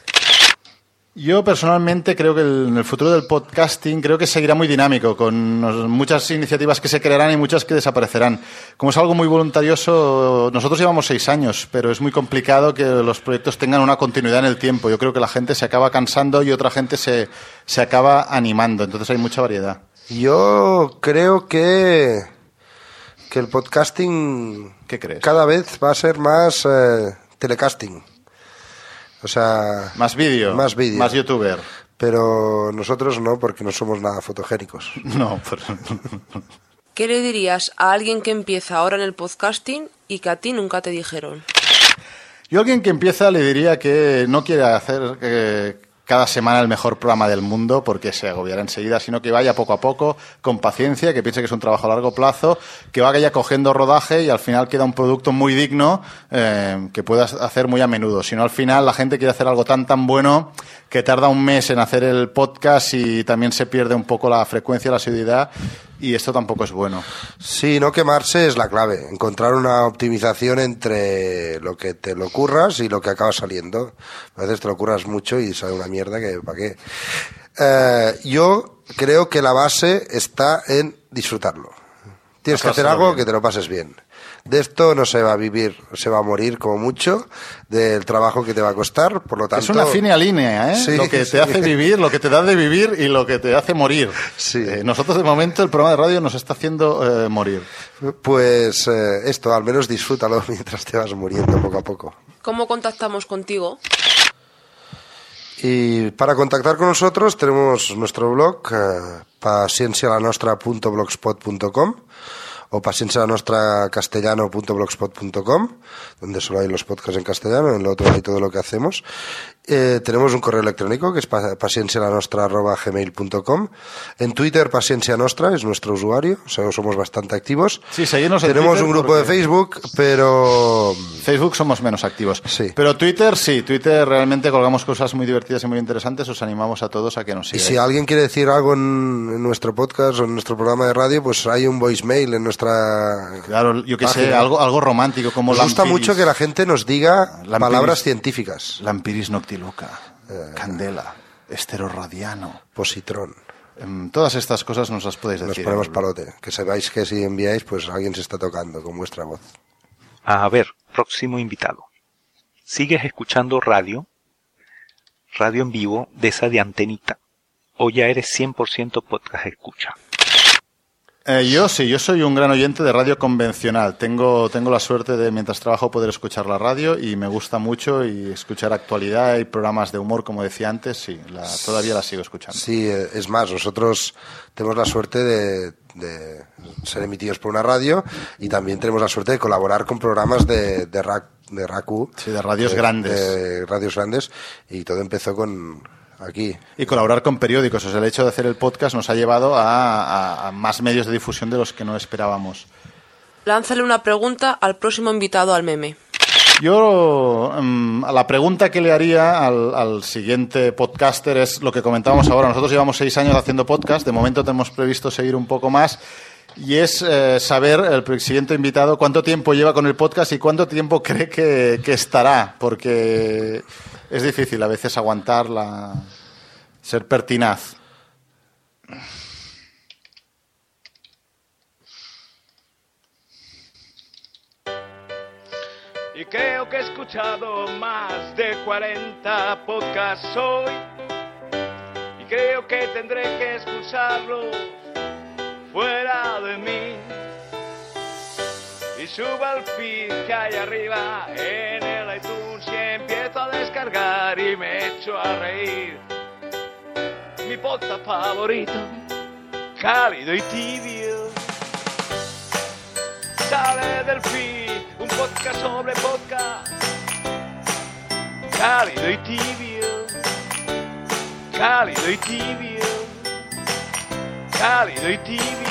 Yo personalmente creo que el- en el futuro del podcasting creo que seguirá muy dinámico, con muchas iniciativas que se crearán y muchas que desaparecerán. Como es algo muy voluntarioso, nosotros llevamos seis años, pero es muy complicado que los proyectos tengan una continuidad en el tiempo. Yo creo que la gente se acaba cansando y otra gente se, se acaba animando, entonces hay mucha variedad. Yo creo que, que el podcasting ¿Qué crees? cada vez va a ser más eh, telecasting. O sea... Más vídeo, Más vídeo. más youtuber. Pero nosotros no, porque no somos nada fotogénicos. No, pero... ¿Qué le dirías a alguien que empieza ahora en el podcasting y que a ti nunca te dijeron? Yo a alguien que empieza le diría que no quiere hacer eh, cada semana el mejor programa del mundo porque se agobiará enseguida, sino que vaya poco a poco, con paciencia, que piense que es un trabajo a largo plazo, que vaya cogiendo rodaje y al final queda un producto muy digno eh, que puedas hacer muy a menudo. Si no, al final la gente quiere hacer algo tan tan bueno que tarda un mes en hacer el podcast y también se pierde un poco la frecuencia, la asiduidad y esto tampoco es bueno. Sí, no quemarse es la clave. Encontrar una optimización entre lo que te lo curras y lo que acaba saliendo. A veces te lo curras mucho y sale una mierda que para qué. Eh, yo creo que la base está en disfrutarlo. Tienes que hacer algo bien. que te lo pases bien. De esto no se va a vivir, se va a morir como mucho del trabajo que te va a costar, por lo tanto... Es una fina línea, ¿eh? Sí, lo que sí. te hace vivir, lo que te da de vivir y lo que te hace morir. Eh, nosotros, de momento, el programa de radio nos está haciendo eh, morir. Pues eh, esto, al menos disfrútalo mientras te vas muriendo poco a poco. ¿Cómo contactamos contigo? Y para contactar con nosotros tenemos nuestro blog eh, paciencialanostra.blogspot.com o paciencialanostra.castellano.blogspot.com donde solo hay los podcasts en castellano, en lo otro hay todo lo que hacemos. Eh, tenemos un correo electrónico que es paciencialanostra.gmail.com En Twitter, Paciencia Nostra es nuestro usuario, o sea, somos bastante activos. Sí, seguidnos en Tenemos un grupo de porque- Facebook, pero... Facebook somos menos activos. Pero Twitter sí, Twitter realmente colgamos cosas muy divertidas y muy interesantes. Os animamos a todos a que nos Y sigáis. si alguien quiere decir algo en, en nuestro podcast o en nuestro programa de radio, pues hay un voicemail en nuestra. Claro, yo que sé, página. algo, algo romántico como Nos gusta Lampiris- mucho que la gente nos diga Lampiris- palabras científicas. Lampiris noctiluca, candela, esteroradiano, positrón. Em, Todas estas cosas nos las podéis Nos decir. ponemos palote. Que sepáis que si enviáis, pues alguien se está tocando con vuestra voz. A ver, próximo invitado. ¿Sigues escuchando radio? Radio en vivo de esa de antenita. ¿O ya eres 100% podcast escucha? Eh, yo sí, yo soy un gran oyente de radio convencional. Tengo, tengo la suerte de, mientras trabajo, poder escuchar la radio y me gusta mucho y escuchar actualidad y programas de humor, como decía antes, sí, la- todavía la sigo escuchando. Sí, eh, es más, nosotros tenemos la suerte de, de ser emitidos por una radio y también tenemos la suerte de colaborar con programas de, de, RAC, de RACU. Sí, de radios grandes. De radios grandes y todo empezó con aquí. Y colaborar con periódicos. O sea, el hecho de hacer el podcast nos ha llevado a, a- a más medios de difusión de los que no esperábamos. Lánzale una pregunta al próximo invitado al meme. Yo, mm, a la pregunta que le haría al, al siguiente podcaster es lo que comentábamos ahora. Nosotros llevamos seis años haciendo podcast, de momento tenemos previsto seguir un poco más. Y es eh, saber el siguiente invitado cuánto tiempo lleva con el podcast y cuánto tiempo cree que, que estará, porque es difícil a veces aguantar la, ser pertinaz. Y creo que he escuchado más de 40 podcasts hoy. Y creo que tendré que expulsarlos fuera de mí. Y subo al feed que hay arriba en el iTunes empiezo a descargar y me echo a reír. Mi podcast favorito, cálido y tibio. Sale del feed un podcast sobre podcast. Cálido y tibio. Cálido y tibio. Cálido y tibio.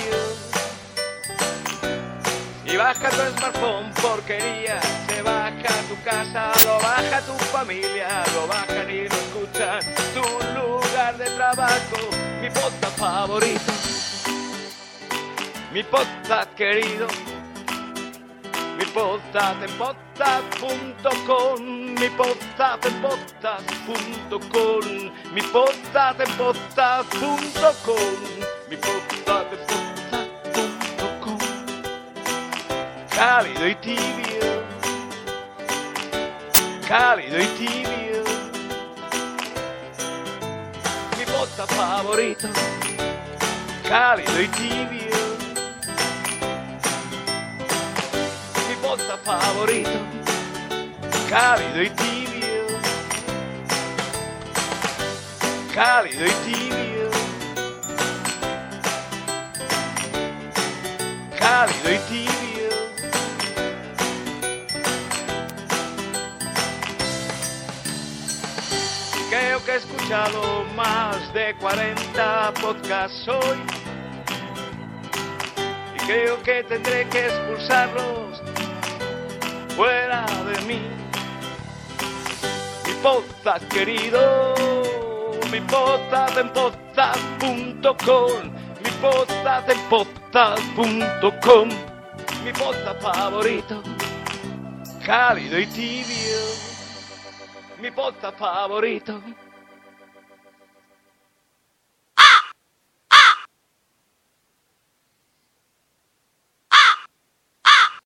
Y baja tu smartphone, porquería. Se baja tu casa, lo baja tu familia, lo bajan y lo escuchan. Tu lugar de trabajo, mi podcast favorito. Mi podcast querido. Mi podcast en podcast. podcast.com, mi podcast en podcast.com, mi podcast en podcast.com, mi podcast en. Cálido y tibio, cálido y tibio, mi podcast favorito, cálido y tibio. mi podcast favorito, cálido y tibio, cálido y tibio, cálido y tibio. Que he escuchado más de 40 podcasts hoy. Y creo que tendré que expulsarlos fuera de mí. Mi podcast querido, mi podcast en podcast.com, mi podcast en podcast.com, mi podcast favorito, cálido y tibio, mi podcast favorito,